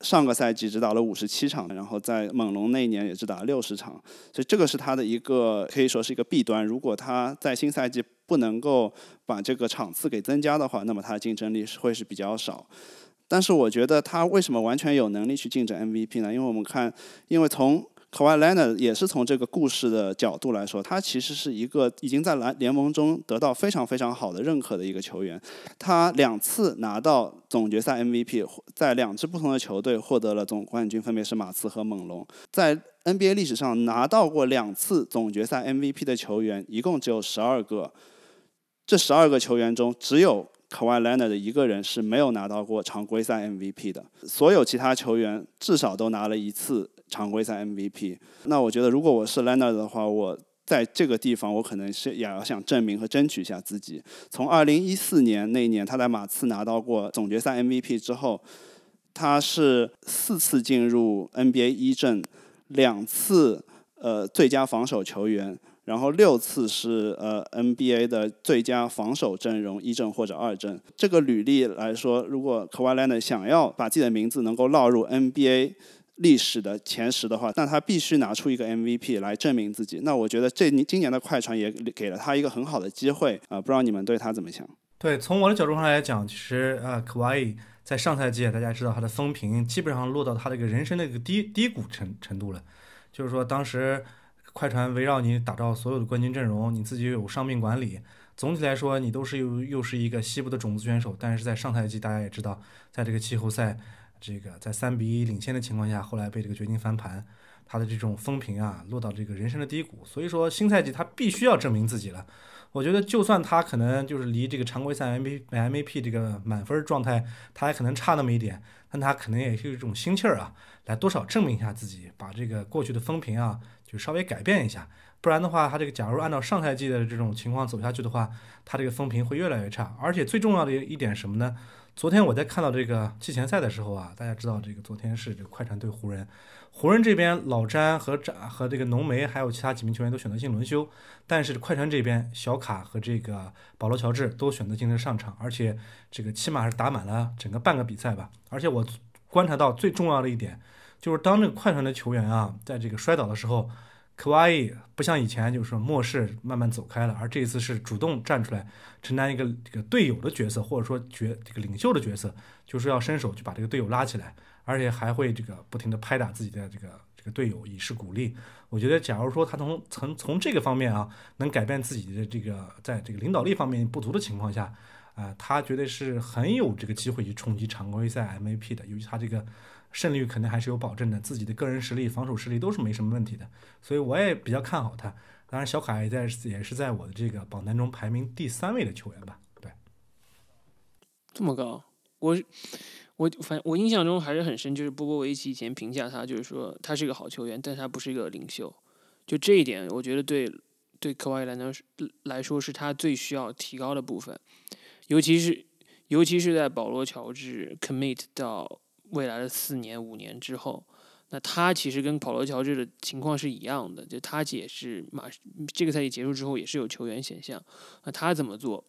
上个赛季只打了五十七场，然后在猛龙那一年也只打了六十场，所以这个是他的一个可以说是一个弊端。如果他在新赛季不能够把这个场次给增加的话，那么他的竞争力是会是比较少。但是我觉得他为什么完全有能力去竞争 MVP 呢？因为我们看，因为从 koala 也是从这个故事的角度来说，他其实是一个已经在篮联盟中得到非常非常好的认可的一个球员。他两次拿到总决赛 MVP，在两支不同的球队获得了总冠军，分别是马刺和猛龙。在 NBA 历史上拿到过两次总决赛 MVP 的球员一共只有十二个，这十二个球员中只有 Kawhi Leonard 一个人是没有拿到过常规赛 MVP 的，所有其他球员至少都拿了一次常规赛 MVP。那我觉得，如果我是 l e n a r d 的话，我在这个地方，我可能是也要想证明和争取一下自己。从2014年那一年他在马刺拿到过总决赛 MVP 之后，他是四次进入 NBA 一阵，两次呃最佳防守球员。然后六次是呃 NBA 的最佳防守阵容一阵或者二阵。这个履历来说，如果 Kawhi Leonard 想要把自己的名字能够落入 NBA 历史的前十的话，那他必须拿出一个 MVP 来证明自己。那我觉得这今年的快船也给了他一个很好的机会啊！不知道你们对他怎么想？对，从我的角度上来讲，其实呃 Kawhi 在上赛季大家知道他的风评基本上落到他这个人生的一个低低谷程程度了，就是说当时。快船围绕你打造所有的冠军阵容，你自己有伤病管理，总体来说你都是又又是一个西部的种子选手。但是在上赛季大家也知道，在这个季后赛，这个在三比一领先的情况下，后来被这个掘金翻盘，他的这种风评啊落到这个人生的低谷。所以说新赛季他必须要证明自己了。我觉得就算他可能就是离这个常规赛 M V M V P 这个满分状态，他还可能差那么一点，但他可能也是一种心气儿啊，来多少证明一下自己，把这个过去的风评啊。就稍微改变一下，不然的话，他这个假如按照上赛季的这种情况走下去的话，他这个风评会越来越差。而且最重要的一点什么呢？昨天我在看到这个季前赛的时候啊，大家知道这个昨天是这个快船对湖人，湖人这边老詹和詹和这个浓眉还有其他几名球员都选择性轮休，但是快船这边小卡和这个保罗乔治都选择性的上场，而且这个起码是打满了整个半个比赛吧。而且我观察到最重要的一点。就是当这个快船的球员啊，在这个摔倒的时候，科瓦伊不像以前就是说漠视慢慢走开了，而这一次是主动站出来承担一个这个队友的角色，或者说角这个领袖的角色，就是要伸手去把这个队友拉起来，而且还会这个不停的拍打自己的这个这个队友以示鼓励。我觉得，假如说他从从从这个方面啊，能改变自己的这个在这个领导力方面不足的情况下，啊，他绝对是很有这个机会去冲击常规赛 MVP 的，尤其他这个。胜率肯定还是有保证的，自己的个人实力、防守实力都是没什么问题的，所以我也比较看好他。当然，小卡也在也是在我的这个榜单中排名第三位的球员吧。对，这么高，我我反我印象中还是很深，就是波波维奇以前评价他，就是说他是一个好球员，但他不是一个领袖。就这一点，我觉得对对科瓦伊来来说是他最需要提高的部分，尤其是尤其是在保罗乔治 commit 到。未来的四年五年之后，那他其实跟保罗乔治的情况是一样的，就他也是马这个赛季结束之后也是有球员选项，那他怎么做，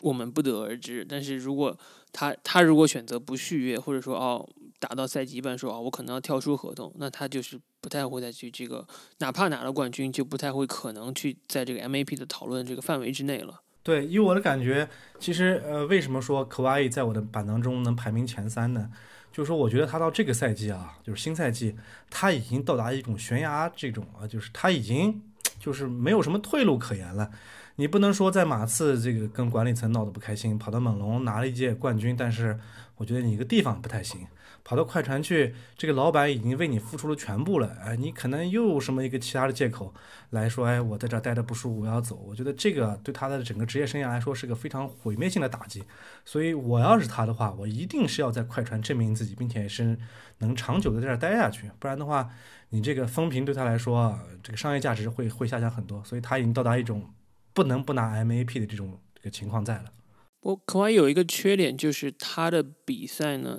我们不得而知。但是如果他他如果选择不续约，或者说哦打到赛季一半说哦我可能要跳出合同，那他就是不太会再去这个，哪怕拿了冠军，就不太会可能去在这个 MAP 的讨论这个范围之内了。对，以我的感觉，其实呃为什么说科瓦伊在我的榜单中能排名前三呢？就是说，我觉得他到这个赛季啊，就是新赛季，他已经到达一种悬崖这种啊，就是他已经就是没有什么退路可言了。你不能说在马刺这个跟管理层闹得不开心，跑到猛龙拿了一届冠军，但是我觉得你一个地方不太行。跑到快船去，这个老板已经为你付出了全部了，哎，你可能又什么一个其他的借口来说，哎，我在这儿待着不舒服，我要走。我觉得这个对他的整个职业生涯来说是个非常毁灭性的打击。所以我要是他的话，我一定是要在快船证明自己，并且是能长久的在这儿待下去。不然的话，你这个风评对他来说，这个商业价值会会下降很多。所以他已经到达一种不能不拿 MAP 的这种这个情况在了。我可能有一个缺点，就是他的比赛呢。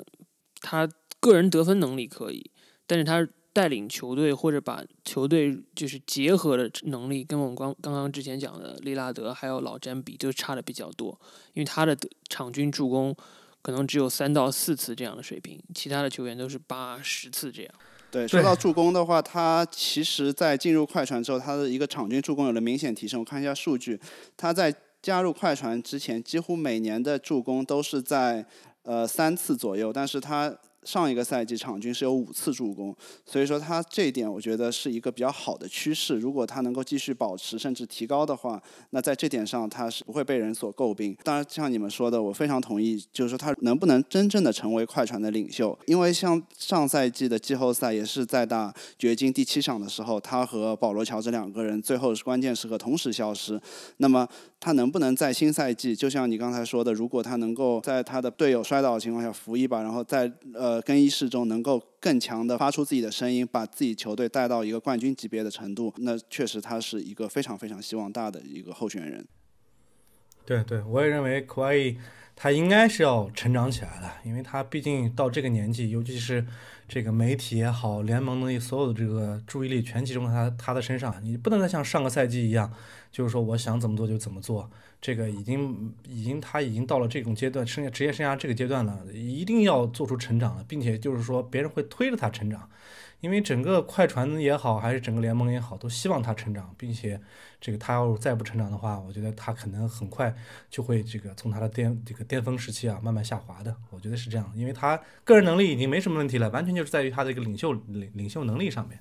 他个人得分能力可以，但是他带领球队或者把球队就是结合的能力，跟我们刚刚刚之前讲的利拉德还有老詹比，就差的比较多。因为他的场均助攻可能只有三到四次这样的水平，其他的球员都是八十次这样。对，说到助攻的话，他其实在进入快船之后，他的一个场均助攻有了明显提升。我看一下数据，他在加入快船之前，几乎每年的助攻都是在。呃，三次左右，但是它上一个赛季场均是有五次助攻，所以说他这一点我觉得是一个比较好的趋势。如果他能够继续保持甚至提高的话，那在这点上他是不会被人所诟病。当然，像你们说的，我非常同意，就是说他能不能真正的成为快船的领袖？因为像上赛季的季后赛也是在打掘金第七场的时候，他和保罗乔治两个人最后是关键时刻同时消失。那么他能不能在新赛季，就像你刚才说的，如果他能够在他的队友摔倒的情况下扶一把，然后在呃更衣室中能够更强的发出自己的声音，把自己球队带到一个冠军级别的程度，那确实他是一个非常非常希望大的一个候选人。对对，我也认为库瓦伊他应该是要成长起来的，因为他毕竟到这个年纪，尤其是这个媒体也好，联盟的所有的这个注意力全集中在他他的身上，你不能再像上个赛季一样，就是说我想怎么做就怎么做。这个已经已经他已经到了这种阶段，生涯职业生涯这个阶段了，一定要做出成长了，并且就是说别人会推着他成长，因为整个快船也好，还是整个联盟也好，都希望他成长，并且这个他要是再不成长的话，我觉得他可能很快就会这个从他的巅这个巅峰时期啊慢慢下滑的，我觉得是这样，因为他个人能力已经没什么问题了，完全就是在于他的一个领袖领领袖能力上面。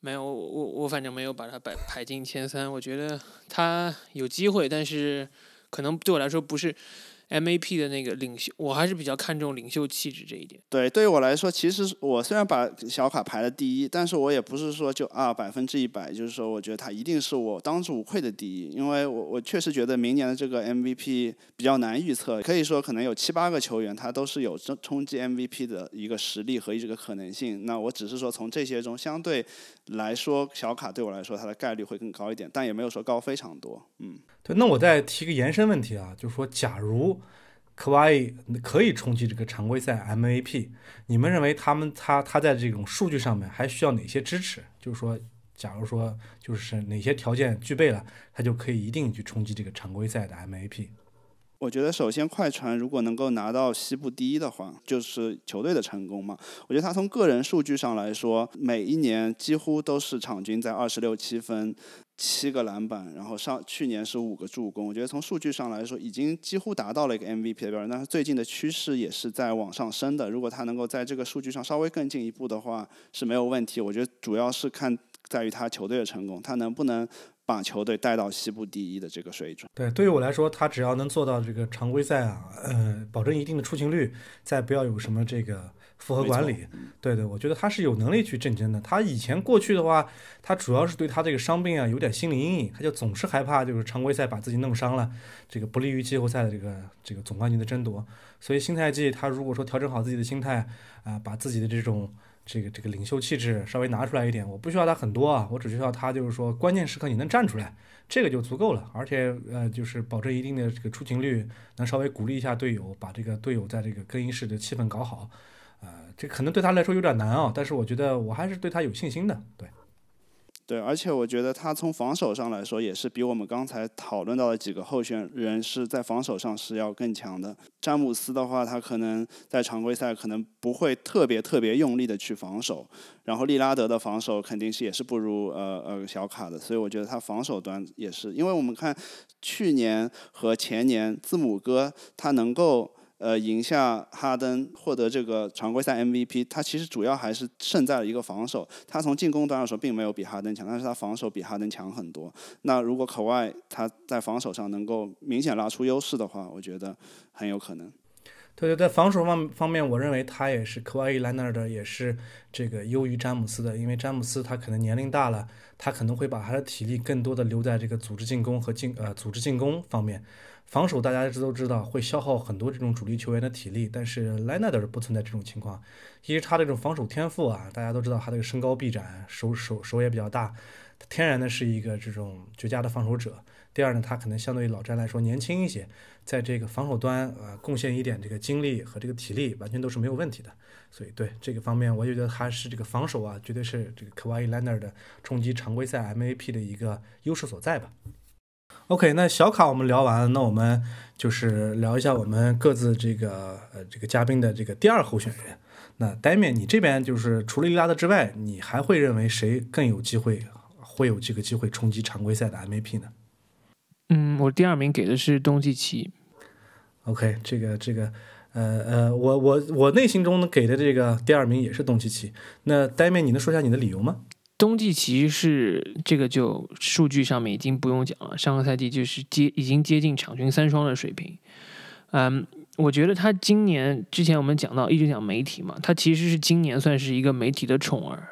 没有，我我我反正没有把他排排进前三。我觉得他有机会，但是可能对我来说不是。MAP 的那个领袖，我还是比较看重领袖气质这一点。对，对于我来说，其实我虽然把小卡排了第一，但是我也不是说就啊百分之一百，就是说我觉得他一定是我当之无愧的第一，因为我我确实觉得明年的这个 MVP 比较难预测，可以说可能有七八个球员他都是有冲冲击 MVP 的一个实力和这个可能性。那我只是说从这些中相对来说，小卡对我来说它的概率会更高一点，但也没有说高非常多。嗯。对，那我再提个延伸问题啊，就是说，假如科瓦伊可以冲击这个常规赛 MVP，你们认为他们他他在这种数据上面还需要哪些支持？就是说，假如说就是哪些条件具备了，他就可以一定去冲击这个常规赛的 MVP。我觉得首先快船如果能够拿到西部第一的话，就是球队的成功嘛。我觉得他从个人数据上来说，每一年几乎都是场均在二十六七分。七个篮板，然后上去年是五个助攻，我觉得从数据上来说已经几乎达到了一个 MVP 的标准。但是最近的趋势也是在往上升的。如果他能够在这个数据上稍微更进一步的话是没有问题。我觉得主要是看在于他球队的成功，他能不能把球队带到西部第一的这个水准。对，对于我来说，他只要能做到这个常规赛啊，呃，保证一定的出勤率，再不要有什么这个。复合管理，对对，我觉得他是有能力去竞争的。他以前过去的话，他主要是对他这个伤病啊有点心理阴影，他就总是害怕就是常规赛把自己弄伤了，这个不利于季后赛的这个这个总冠军的争夺。所以新赛季他如果说调整好自己的心态啊，把自己的这种这个这个领袖气质稍微拿出来一点，我不需要他很多啊，我只需要他就是说关键时刻你能站出来，这个就足够了。而且呃就是保证一定的这个出勤率，能稍微鼓励一下队友，把这个队友在这个更衣室的气氛搞好。呃，这可能对他来说有点难啊，但是我觉得我还是对他有信心的。对，对，而且我觉得他从防守上来说，也是比我们刚才讨论到的几个候选人是在防守上是要更强的。詹姆斯的话，他可能在常规赛可能不会特别特别用力的去防守，然后利拉德的防守肯定是也是不如呃呃小卡的，所以我觉得他防守端也是，因为我们看去年和前年字母哥他能够。呃，赢下哈登，获得这个常规赛 MVP，他其实主要还是胜在了一个防守。他从进攻端来说并没有比哈登强，但是他防守比哈登强很多。那如果可外他在防守上能够明显拉出优势的话，我觉得很有可能。对对，在防守方方面，我认为他也是科瓦伊·莱纳的，也是这个优于詹姆斯的。因为詹姆斯他可能年龄大了，他可能会把他的体力更多的留在这个组织进攻和进呃组织进攻方面。防守大家一直都知道会消耗很多这种主力球员的体力，但是莱纳德不存在这种情况。一是他这种防守天赋啊，大家都知道他这个身高臂展，手手手也比较大，天然的是一个这种绝佳的防守者。第二呢，他可能相对于老詹来说年轻一些，在这个防守端啊贡献一点这个精力和这个体力，完全都是没有问题的。所以对这个方面，我就觉得他是这个防守啊，绝对是这个科瓦伊·莱纳尔的冲击常规赛 MVP 的一个优势所在吧。OK，那小卡我们聊完了，那我们就是聊一下我们各自这个呃这个嘉宾的这个第二候选人。那呆面，你这边就是除了利拉德之外，你还会认为谁更有机会会有这个机会冲击常规赛的 MVP 呢？嗯，我第二名给的是东契奇。OK，这个这个呃呃，我我我内心中给的这个第二名也是东契奇。那呆妹，你能说一下你的理由吗？东契奇是这个就数据上面已经不用讲了，上个赛季就是接已经接近场均三双的水平。嗯，我觉得他今年之前我们讲到一直讲媒体嘛，他其实是今年算是一个媒体的宠儿。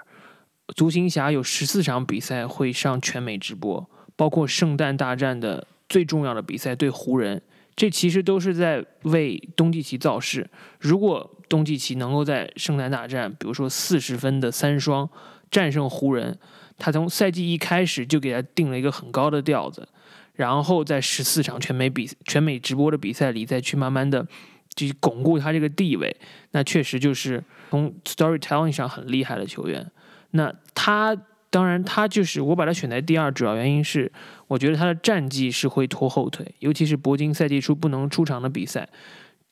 独行侠有十四场比赛会上全美直播，包括圣诞大战的最重要的比赛对湖人，这其实都是在为东契奇造势。如果东契奇能够在圣诞大战，比如说四十分的三双。战胜湖人，他从赛季一开始就给他定了一个很高的调子，然后在十四场全美比全美直播的比赛里，再去慢慢的去巩固他这个地位。那确实就是从 storytelling 上很厉害的球员。那他当然他就是我把他选在第二，主要原因是我觉得他的战绩是会拖后腿，尤其是铂金赛季初不能出场的比赛。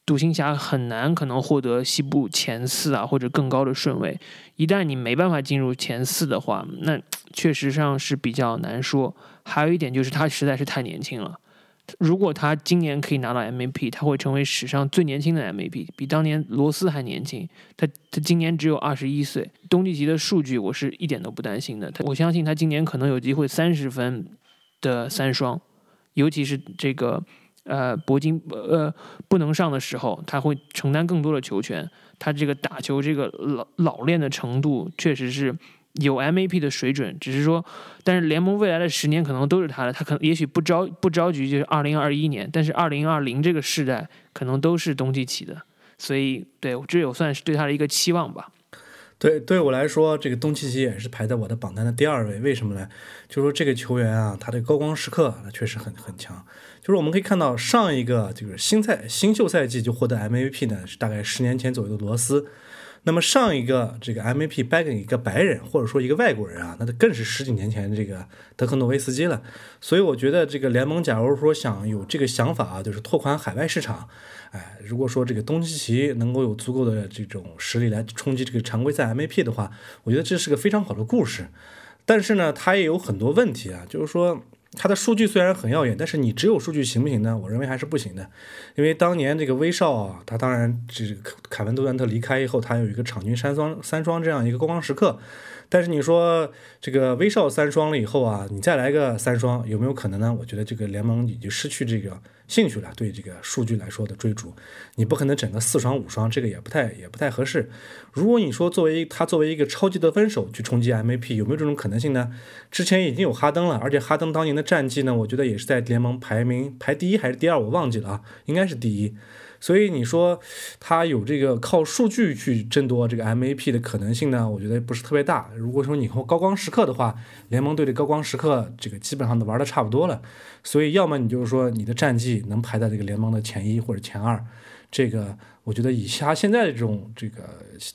独行侠很难可能获得西部前四啊或者更高的顺位。一旦你没办法进入前四的话，那确实上是比较难说。还有一点就是他实在是太年轻了。如果他今年可以拿到 MVP，他会成为史上最年轻的 MVP，比当年罗斯还年轻。他他今年只有二十一岁。东契奇的数据我是一点都不担心的。他我相信他今年可能有机会三十分的三双，尤其是这个。呃，铂金呃不能上的时候，他会承担更多的球权。他这个打球这个老老练的程度，确实是有 MAP 的水准。只是说，但是联盟未来的十年可能都是他的，他可能也许不着不着急，就是二零二一年，但是二零二零这个世代可能都是东契奇的。所以，对这也算是对他的一个期望吧。对，对我来说，这个东契奇也是排在我的榜单的第二位。为什么呢？就是说这个球员啊，他的高光时刻那确实很很强。就是我们可以看到，上一个就是新赛新秀赛季就获得 MVP 呢，是大概十年前左右的罗斯。那么上一个这个 MVP 颁给一个白人或者说一个外国人啊，那更是十几年前这个德克诺维斯基了。所以我觉得这个联盟假如说想有这个想法啊，就是拓宽海外市场，哎，如果说这个东契奇能够有足够的这种实力来冲击这个常规赛 MVP 的话，我觉得这是个非常好的故事。但是呢，他也有很多问题啊，就是说。他的数据虽然很耀眼，但是你只有数据行不行呢？我认为还是不行的，因为当年这个威少啊，他当然这凯文杜兰特离开以后，他有一个场均三双三双这样一个高光时刻。但是你说这个威少三双了以后啊，你再来个三双，有没有可能呢？我觉得这个联盟已经失去这个兴趣了，对这个数据来说的追逐，你不可能整个四双五双，这个也不太也不太合适。如果你说作为他作为一个超级得分手去冲击 MVP，有没有这种可能性呢？之前已经有哈登了，而且哈登当年的战绩呢，我觉得也是在联盟排名排第一还是第二，我忘记了啊，应该是第一。所以你说他有这个靠数据去争夺这个 MVP 的可能性呢？我觉得不是特别大。如果说你后高光时刻的话，联盟队的高光时刻这个基本上都玩的差不多了。所以要么你就是说你的战绩能排在这个联盟的前一或者前二，这个我觉得以他现在的这种这个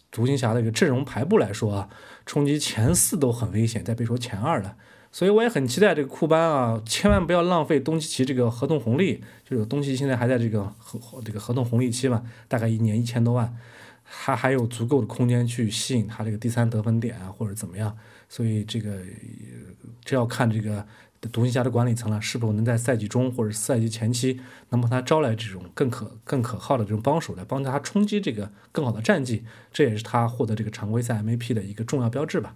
独行侠的一个阵容排布来说啊，冲击前四都很危险，再别说前二了。所以我也很期待这个库班啊，千万不要浪费东契奇这个合同红利。就是东契奇现在还在这个合这个合同红利期嘛，大概一年一千多万，他还有足够的空间去吸引他这个第三得分点啊，或者怎么样。所以这个这要看这个独行侠的管理层了，是否能在赛季中或者赛季前期能帮他招来这种更可更可靠的这种帮手来帮他冲击这个更好的战绩。这也是他获得这个常规赛 MVP 的一个重要标志吧。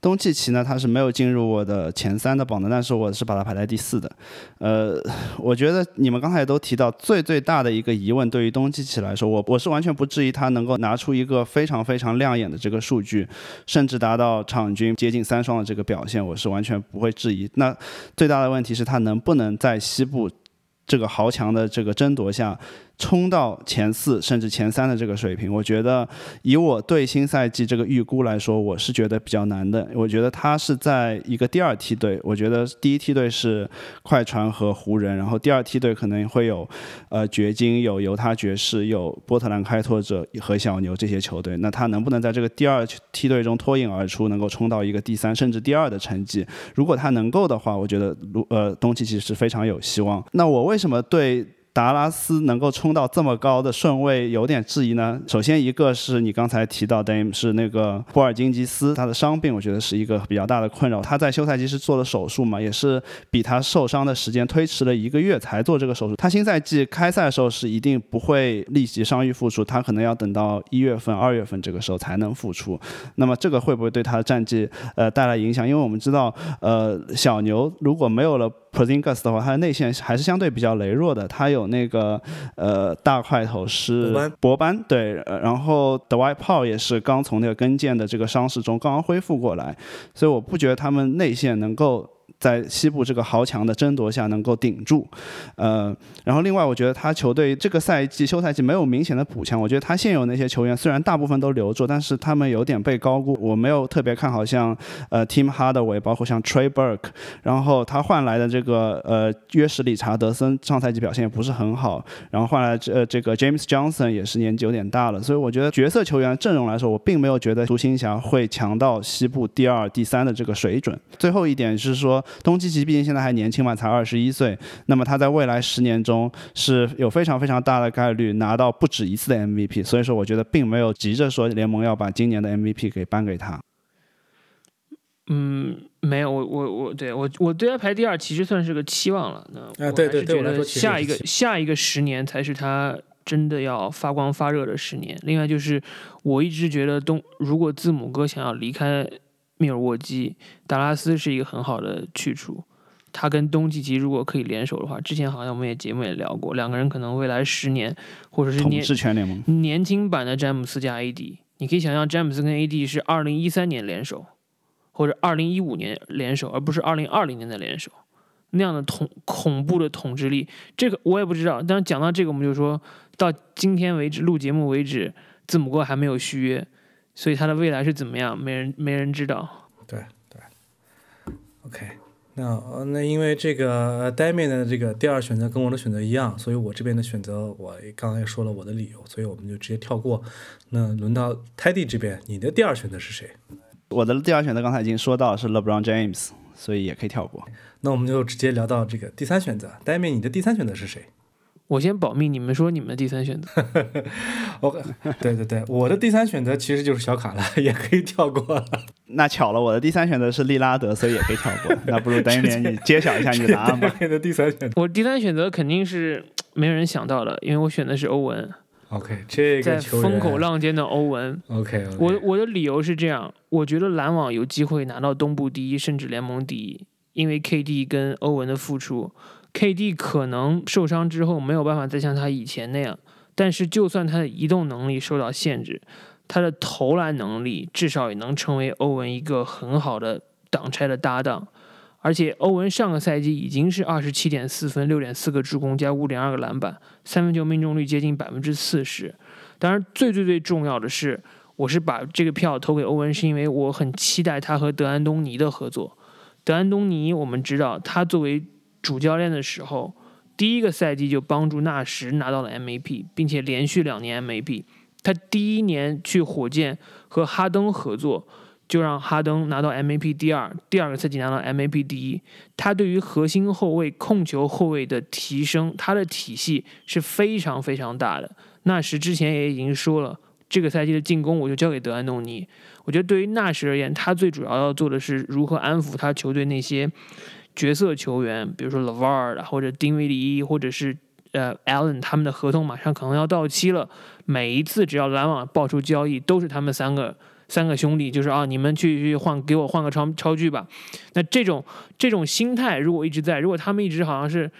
东契奇呢，他是没有进入我的前三的榜单，但是我是把他排在第四的。呃，我觉得你们刚才也都提到，最最大的一个疑问对于东契奇来说，我我是完全不质疑他能够拿出一个非常非常亮眼的这个数据，甚至达到场均接近三双的这个表现，我是完全不会质疑。那最大的问题是，他能不能在西部这个豪强的这个争夺下？冲到前四甚至前三的这个水平，我觉得以我对新赛季这个预估来说，我是觉得比较难的。我觉得他是在一个第二梯队，我觉得第一梯队是快船和湖人，然后第二梯队可能会有呃掘金、有犹他爵士、有波特兰开拓者和小牛这些球队。那他能不能在这个第二梯队中脱颖而出，能够冲到一个第三甚至第二的成绩？如果他能够的话，我觉得呃东契奇是非常有希望。那我为什么对？达拉斯能够冲到这么高的顺位有点质疑呢？首先一个是你刚才提到的是那个波尔津吉斯，他的伤病我觉得是一个比较大的困扰。他在休赛期是做了手术嘛，也是比他受伤的时间推迟了一个月才做这个手术。他新赛季开赛的时候是一定不会立即伤愈复出，他可能要等到一月份、二月份这个时候才能复出。那么这个会不会对他的战绩呃带来影响？因为我们知道，呃，小牛如果没有了 p r z i n g u s 的话，他的内线还是相对比较羸弱的。他有那个呃大块头是博班，对，然后德 w 炮也是刚从那个跟腱的这个伤势中刚刚恢复过来，所以我不觉得他们内线能够。在西部这个豪强的争夺下能够顶住，呃，然后另外我觉得他球队这个赛季休赛季没有明显的补强，我觉得他现有那些球员虽然大部分都留住，但是他们有点被高估，我没有特别看好像呃 Team Hardaway，包括像 Trey Burke，然后他换来的这个呃约什理查德森上赛季表现也不是很好，然后换来这呃这个 James Johnson 也是年纪有点大了，所以我觉得角色球员阵容来说，我并没有觉得独行侠会强到西部第二、第三的这个水准。最后一点是说。东契奇毕竟现在还年轻嘛，才二十一岁。那么他在未来十年中是有非常非常大的概率拿到不止一次的 MVP。所以说，我觉得并没有急着说联盟要把今年的 MVP 给颁给他。嗯，没有，我我我对我我对他排第二其实算是个期望了。那我还是觉得下一个下一个十年才是他真的要发光发热的十年。另外就是我一直觉得东如果字母哥想要离开。密尔沃基、达拉斯是一个很好的去处。他跟东契奇如果可以联手的话，之前好像我们也节目也聊过，两个人可能未来十年或者是统治全联盟年轻版的詹姆斯加 AD。你可以想象詹姆斯跟 AD 是二零一三年联手，或者二零一五年联手，而不是二零二零年的联手，那样的统恐怖的统治力，这个我也不知道。但是讲到这个，我们就说到今天为止录节目为止，字母哥还没有续约。所以他的未来是怎么样？没人没人知道。对对，OK，那那因为这个呆面的这个第二选择跟我的选择一样，所以我这边的选择我刚才也说了我的理由，所以我们就直接跳过。那轮到 Teddy 这边，你的第二选择是谁？我的第二选择刚才已经说到是 LeBron James，所以也可以跳过。那我们就直接聊到这个第三选择，呆面，你的第三选择是谁？我先保密，你们说你们的第三选择。OK，对对对，我的第三选择其实就是小卡了，也可以跳过。那巧了，我的第三选择是利拉德，所以也可以跳过。那不如等一年你揭晓一下你的答案吧。你的第三选择，我第三选择肯定是没有人想到的，因为我选的是欧文。OK，这个在风口浪尖的欧文。OK，我我的理由是这样，我觉得篮网有机会拿到东部第一，甚至联盟第一，因为 KD 跟欧文的付出。KD 可能受伤之后没有办法再像他以前那样，但是就算他的移动能力受到限制，他的投篮能力至少也能成为欧文一个很好的挡拆的搭档。而且欧文上个赛季已经是二十七点四分、六点四个助攻加五点二个篮板，三分球命中率接近百分之四十。当然，最最最重要的是，我是把这个票投给欧文，是因为我很期待他和德安东尼的合作。德安东尼，我们知道他作为主教练的时候，第一个赛季就帮助纳什拿到了 MVP，并且连续两年 MVP。他第一年去火箭和哈登合作，就让哈登拿到 MVP 第二，第二个赛季拿到 MVP 第一。他对于核心后卫、控球后卫的提升，他的体系是非常非常大的。纳什之前也已经说了，这个赛季的进攻我就交给德安东尼。我觉得对于纳什而言，他最主要要做的是如何安抚他球队那些。角色球员，比如说 Lavar 或者丁威迪，或者是呃 Allen，他们的合同马上可能要到期了。每一次只要篮网爆出交易，都是他们三个三个兄弟，就是啊，你们去去换，给我换个超超巨吧。那这种这种心态如果一直在，如果他们一直好像是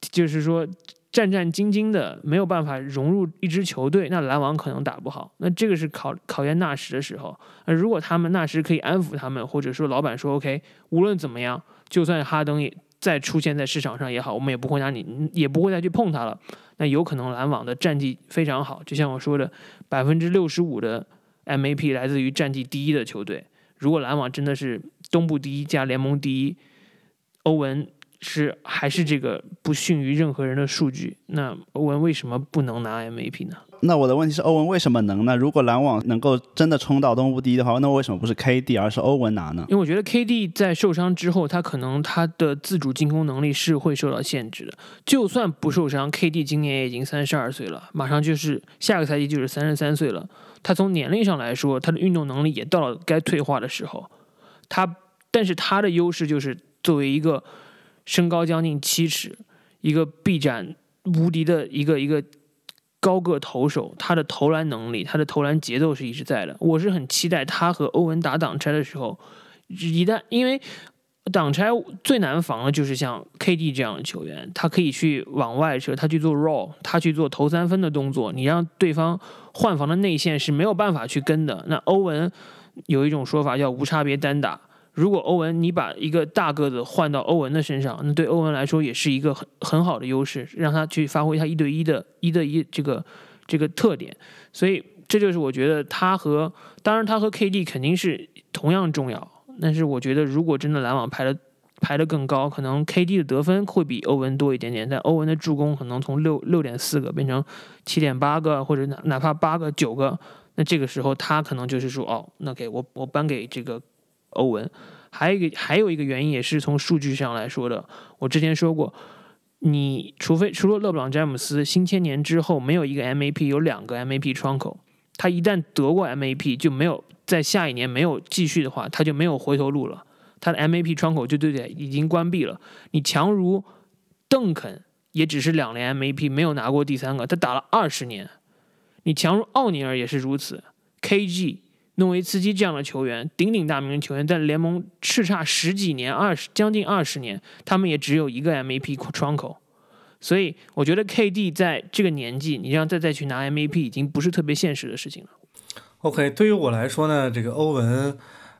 就是说战战兢兢的，没有办法融入一支球队，那篮网可能打不好。那这个是考考验纳什的时候。那如果他们纳什可以安抚他们，或者说老板说 OK，无论怎么样。就算哈登也再出现在市场上也好，我们也不会拿你，也不会再去碰他了。那有可能篮网的战绩非常好，就像我说的，百分之六十五的 MAP 来自于战绩第一的球队。如果篮网真的是东部第一加联盟第一，欧文是还是这个不逊于任何人的数据，那欧文为什么不能拿 MVP 呢？那我的问题是，欧文为什么能呢？如果篮网能够真的冲到东部第一的话，那为什么不是 KD 而是欧文拿呢？因为我觉得 KD 在受伤之后，他可能他的自主进攻能力是会受到限制的。就算不受伤，KD 今年也已经三十二岁了，马上就是下个赛季就是三十三岁了。他从年龄上来说，他的运动能力也到了该退化的时候。他，但是他的优势就是作为一个身高将近七尺、一个臂展无敌的一个一个。高个投手，他的投篮能力，他的投篮节奏是一直在的。我是很期待他和欧文打挡拆的时候，一旦因为挡拆最难防的就是像 KD 这样的球员，他可以去往外撤，他去做 roll，他去做投三分的动作，你让对方换防的内线是没有办法去跟的。那欧文有一种说法叫无差别单打。如果欧文你把一个大个子换到欧文的身上，那对欧文来说也是一个很很好的优势，让他去发挥他一对一的一对一这个这个特点。所以这就是我觉得他和当然他和 KD 肯定是同样重要，但是我觉得如果真的篮网排的排的更高，可能 KD 的得分会比欧文多一点点，但欧文的助攻可能从六六点四个变成七点八个，或者哪哪怕八个九个，那这个时候他可能就是说哦，那给我我颁给这个。欧文，还有一个还有一个原因也是从数据上来说的。我之前说过，你除非除了勒布朗詹姆斯新千年之后没有一个 MAP，有两个 MAP 窗口，他一旦得过 MAP 就没有在下一年没有继续的话，他就没有回头路了。他的 MAP 窗口就对对已经关闭了。你强如邓肯也只是两连 MAP，没有拿过第三个，他打了二十年。你强如奥尼尔也是如此，KG。诺维茨基这样的球员，鼎鼎大名的球员，在联盟叱咤十几年、二十将近二十年，他们也只有一个 MVP 窗口。所以，我觉得 KD 在这个年纪，你让再再去拿 MVP，已经不是特别现实的事情了。OK，对于我来说呢，这个欧文，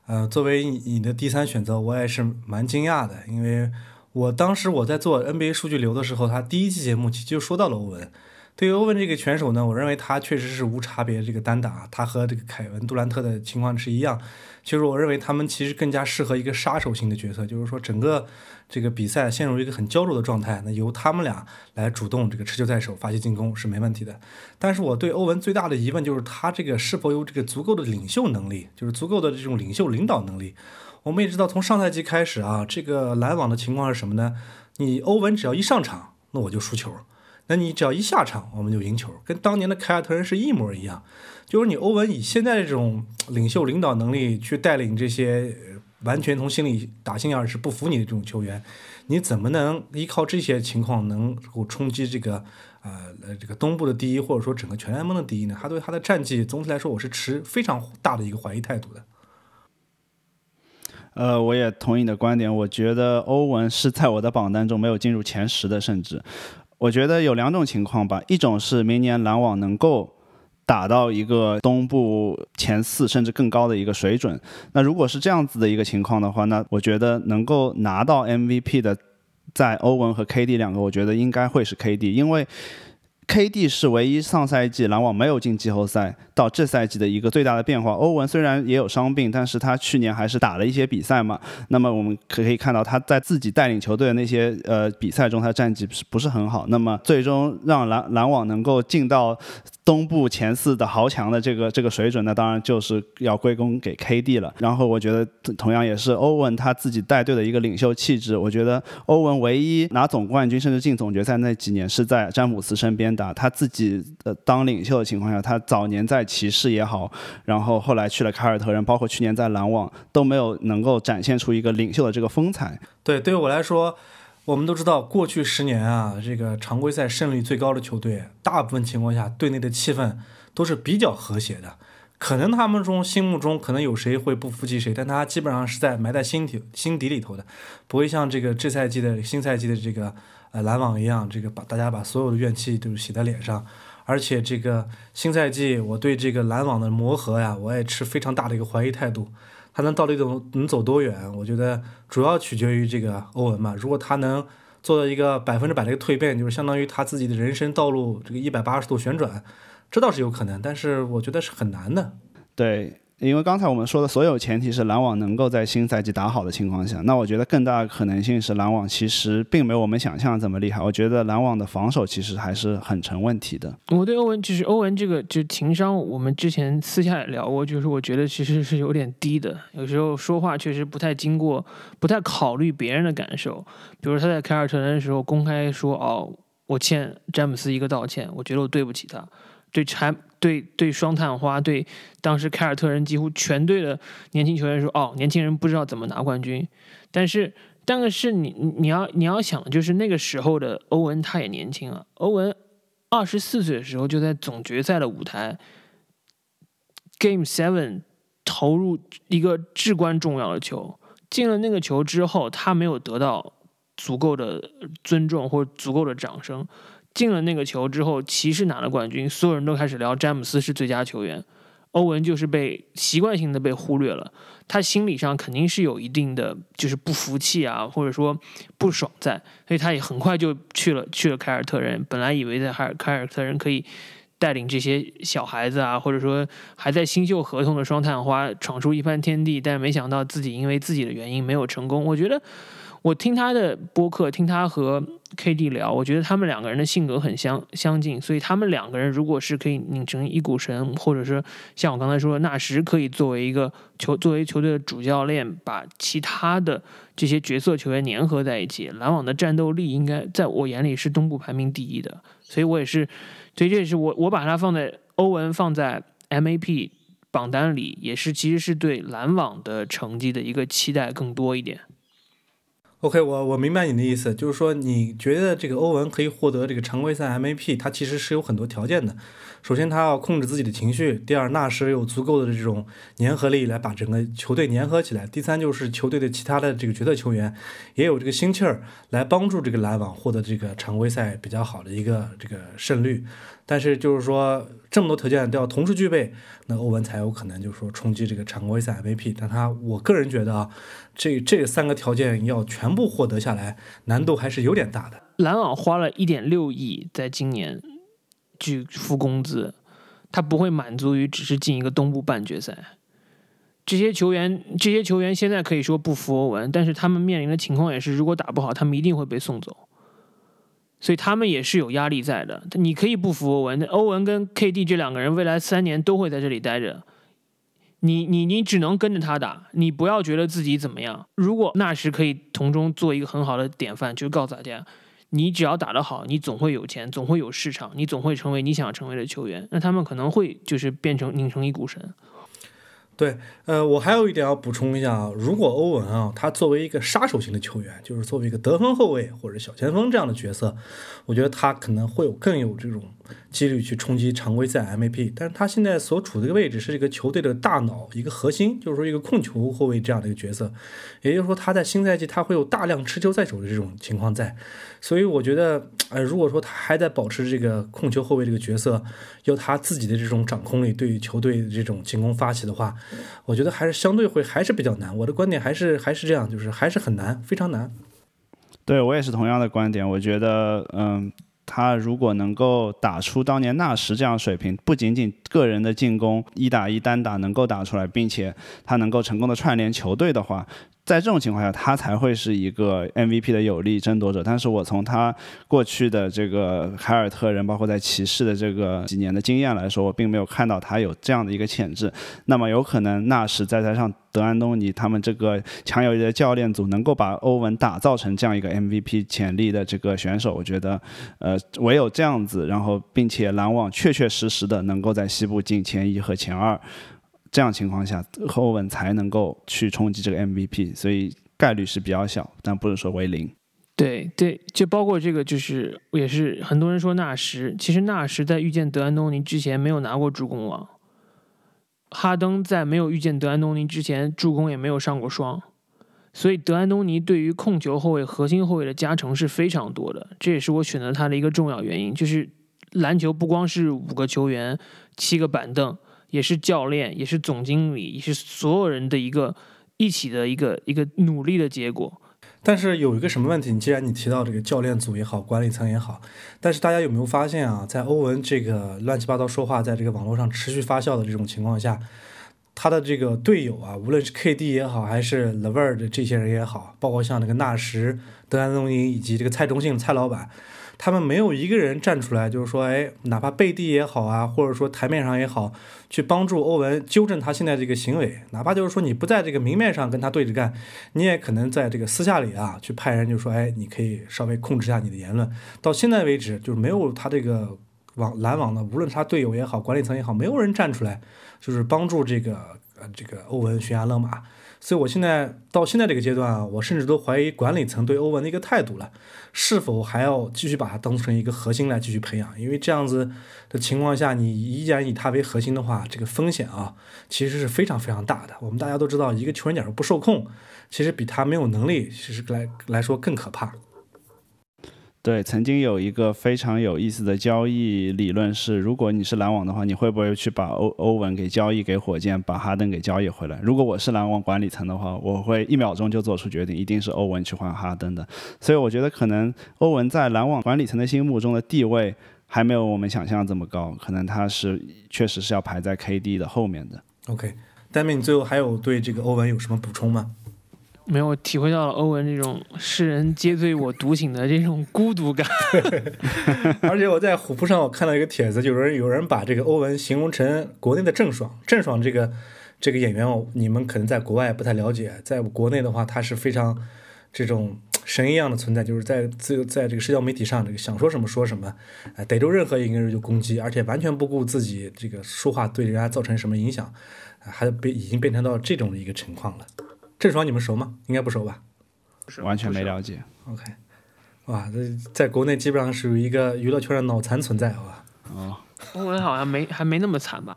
呃，作为你的第三选择，我也是蛮惊讶的，因为我当时我在做 NBA 数据流的时候，他第一期节目其实就说到了欧文。对于欧文这个选手呢，我认为他确实是无差别这个单打，他和这个凯文杜兰特的情况是一样。其实我认为他们其实更加适合一个杀手型的角色，就是说整个这个比赛陷入一个很焦灼的状态，那由他们俩来主动这个持球在手，发起进攻是没问题的。但是我对欧文最大的疑问就是他这个是否有这个足够的领袖能力，就是足够的这种领袖领导能力。我们也知道，从上赛季开始啊，这个篮网的情况是什么呢？你欧文只要一上场，那我就输球。那你只要一下场，我们就赢球，跟当年的凯尔特人是一模一样。就是你欧文以现在这种领袖领导能力去带领这些完全从心里打心眼是不服你的这种球员，你怎么能依靠这些情况能够冲击这个呃这个东部的第一，或者说整个全联盟的第一呢？他对他的战绩总体来说，我是持非常大的一个怀疑态度的。呃，我也同意你的观点，我觉得欧文是在我的榜单中没有进入前十的，甚至。我觉得有两种情况吧，一种是明年篮网能够打到一个东部前四甚至更高的一个水准。那如果是这样子的一个情况的话，那我觉得能够拿到 MVP 的，在欧文和 KD 两个，我觉得应该会是 KD，因为。KD 是唯一上赛季篮网没有进季后赛到这赛季的一个最大的变化。欧文虽然也有伤病，但是他去年还是打了一些比赛嘛。那么我们可可以看到他在自己带领球队的那些呃比赛中，他的战绩是不是很好？那么最终让篮篮网能够进到。东部前四的豪强的这个这个水准，那当然就是要归功给 KD 了。然后我觉得同样也是欧文他自己带队的一个领袖气质。我觉得欧文唯一拿总冠军甚至进总决赛那几年是在詹姆斯身边打，他自己呃当领袖的情况下，他早年在骑士也好，然后后来去了凯尔特人，包括去年在篮网都没有能够展现出一个领袖的这个风采。对，对我来说。我们都知道，过去十年啊，这个常规赛胜率最高的球队，大部分情况下队内的气氛都是比较和谐的。可能他们中心目中可能有谁会不服气谁，但他基本上是在埋在心底心底里头的，不会像这个这赛季的新赛季的这个呃篮网一样，这个把大家把所有的怨气都写在脸上。而且这个新赛季，我对这个篮网的磨合呀，我也持非常大的一个怀疑态度。他能到底走能走多远？我觉得主要取决于这个欧文嘛。如果他能做到一个百分之百的一个蜕变，就是相当于他自己的人生道路这个一百八十度旋转，这倒是有可能。但是我觉得是很难的。对。因为刚才我们说的所有前提是篮网能够在新赛季打好的情况下，那我觉得更大的可能性是篮网其实并没有我们想象这么厉害。我觉得篮网的防守其实还是很成问题的。我对欧文就是欧文这个就情商，我们之前私下也聊过，就是我觉得其实是有点低的，有时候说话确实不太经过，不太考虑别人的感受。比如他在凯尔特人的时候公开说：“哦，我欠詹姆斯一个道歉，我觉得我对不起他。”对柴对对双探花对当时凯尔特人几乎全队的年轻球员说：“哦，年轻人不知道怎么拿冠军。”但是，但是你你要你要想，就是那个时候的欧文他也年轻啊。欧文二十四岁的时候就在总决赛的舞台，Game Seven 投入一个至关重要的球，进了那个球之后，他没有得到足够的尊重或足够的掌声。进了那个球之后，骑士拿了冠军，所有人都开始聊詹姆斯是最佳球员，欧文就是被习惯性的被忽略了。他心理上肯定是有一定的就是不服气啊，或者说不爽在，所以他也很快就去了去了凯尔特人。本来以为在凯尔凯尔特人可以带领这些小孩子啊，或者说还在新秀合同的双探花闯出一番天地，但没想到自己因为自己的原因没有成功。我觉得。我听他的播客，听他和 KD 聊，我觉得他们两个人的性格很相相近，所以他们两个人如果是可以拧成一股绳，或者是像我刚才说的，纳什可以作为一个球作为球队的主教练，把其他的这些角色球员粘合在一起，篮网的战斗力应该在我眼里是东部排名第一的，所以我也是，所以这也是我我把它放在欧文放在 MAP 榜单里，也是其实是对篮网的成绩的一个期待更多一点。OK，我我明白你的意思，就是说你觉得这个欧文可以获得这个常规赛 MVP，他其实是有很多条件的。首先，他要控制自己的情绪；第二，纳什有足够的这种粘合力来把整个球队粘合起来；第三，就是球队的其他的这个角色球员也有这个心气儿来帮助这个篮网获得这个常规赛比较好的一个这个胜率。但是就是说，这么多条件都要同时具备，那欧文才有可能就是说冲击这个常规赛 MVP。但他我个人觉得啊，这这三个条件要全部获得下来，难度还是有点大的。篮网花了一点六亿在今年去付工资，他不会满足于只是进一个东部半决赛。这些球员，这些球员现在可以说不服欧文，但是他们面临的情况也是，如果打不好，他们一定会被送走。所以他们也是有压力在的。你可以不服欧文，欧文跟 KD 这两个人未来三年都会在这里待着。你你你只能跟着他打，你不要觉得自己怎么样。如果纳什可以从中做一个很好的典范，就告诉大家，你只要打得好，你总会有钱，总会有市场，你总会成为你想成为的球员。那他们可能会就是变成拧成一股绳。对，呃，我还有一点要补充一下啊，如果欧文啊，他作为一个杀手型的球员，就是作为一个得分后卫或者小前锋这样的角色，我觉得他可能会有更有这种。几率去冲击常规赛 MVP，但是他现在所处的一个位置是一个球队的大脑，一个核心，就是说一个控球后卫这样的一个角色。也就是说，他在新赛季他会有大量持球在手的这种情况在。所以我觉得，呃，如果说他还在保持这个控球后卫这个角色，有他自己的这种掌控力，对于球队这种进攻发起的话，我觉得还是相对会还是比较难。我的观点还是还是这样，就是还是很难，非常难。对我也是同样的观点，我觉得，嗯。他如果能够打出当年纳什这样水平，不仅仅个人的进攻一打一单打能够打出来，并且他能够成功的串联球队的话。在这种情况下，他才会是一个 MVP 的有力争夺者。但是我从他过去的这个凯尔特人，包括在骑士的这个几年的经验来说，我并没有看到他有这样的一个潜质。那么有可能纳什再加上德安东尼他们这个强有力的教练组，能够把欧文打造成这样一个 MVP 潜力的这个选手。我觉得，呃，唯有这样子，然后并且篮网确确实实的能够在西部进前一和前二。这样情况下，后文才能够去冲击这个 MVP，所以概率是比较小，但不是说为零。对对，就包括这个，就是也是很多人说纳什，其实纳什在遇见德安东尼之前没有拿过助攻王，哈登在没有遇见德安东尼之前助攻也没有上过双，所以德安东尼对于控球后卫、核心后卫的加成是非常多的，这也是我选择他的一个重要原因。就是篮球不光是五个球员、七个板凳。也是教练，也是总经理，也是所有人的一个一起的一个一个努力的结果。但是有一个什么问题？你既然你提到这个教练组也好，管理层也好，但是大家有没有发现啊，在欧文这个乱七八糟说话，在这个网络上持续发酵的这种情况下，他的这个队友啊，无论是 KD 也好，还是 Levert 这些人也好，包括像那个纳什、德安东尼以及这个蔡中信蔡老板，他们没有一个人站出来，就是说，哎，哪怕背地也好啊，或者说台面上也好，去帮助欧文纠正他现在这个行为，哪怕就是说你不在这个明面上跟他对着干，你也可能在这个私下里啊，去派人就说，哎，你可以稍微控制一下你的言论。到现在为止，就是没有他这个网篮网的，无论他队友也好，管理层也好，没有人站出来，就是帮助这个呃这个欧文悬崖勒马。所以，我现在到现在这个阶段啊，我甚至都怀疑管理层对欧文的一个态度了，是否还要继续把他当成一个核心来继续培养？因为这样子的情况下，你依然以他为核心的话，这个风险啊，其实是非常非常大的。我们大家都知道，一个球员假如不受控，其实比他没有能力，其实来来说更可怕。对，曾经有一个非常有意思的交易理论是，如果你是篮网的话，你会不会去把欧欧文给交易给火箭，把哈登给交易回来？如果我是篮网管理层的话，我会一秒钟就做出决定，一定是欧文去换哈登的。所以我觉得可能欧文在篮网管理层的心目中的地位还没有我们想象这么高，可能他是确实是要排在 KD 的后面的。OK，丹妹，你最后还有对这个欧文有什么补充吗？没有体会到了欧文这种世人皆醉我独醒的这种孤独感。而且我在虎扑上我看到一个帖子，有人有人把这个欧文形容成国内的郑爽。郑爽这个这个演员，你们可能在国外不太了解，在国内的话，他是非常这种神一样的存在，就是在自由在这个社交媒体上，这个想说什么说什么，逮住任何一个人就攻击，而且完全不顾自己这个说话对人家造成什么影响，还变已经变成到这种一个情况了。郑爽你们熟吗？应该不熟吧？完全没了解。OK，哇，这在国内基本上属于一个娱乐圈的脑残存在，哇，哦，欧文好像没还没那么惨吧？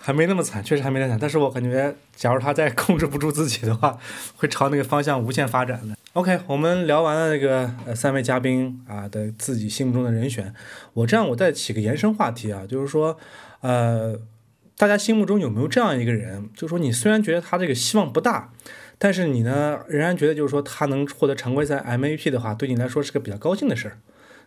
还没那么惨，确实还没那么惨。但是我感觉，假如他再控制不住自己的话，会朝那个方向无限发展的。OK，我们聊完了那个呃三位嘉宾啊的自己心目中的人选，我这样我再起个延伸话题啊，就是说，呃，大家心目中有没有这样一个人，就是说你虽然觉得他这个希望不大，但是你呢仍然觉得就是说他能获得常规赛 MVP 的话，对你来说是个比较高兴的事儿。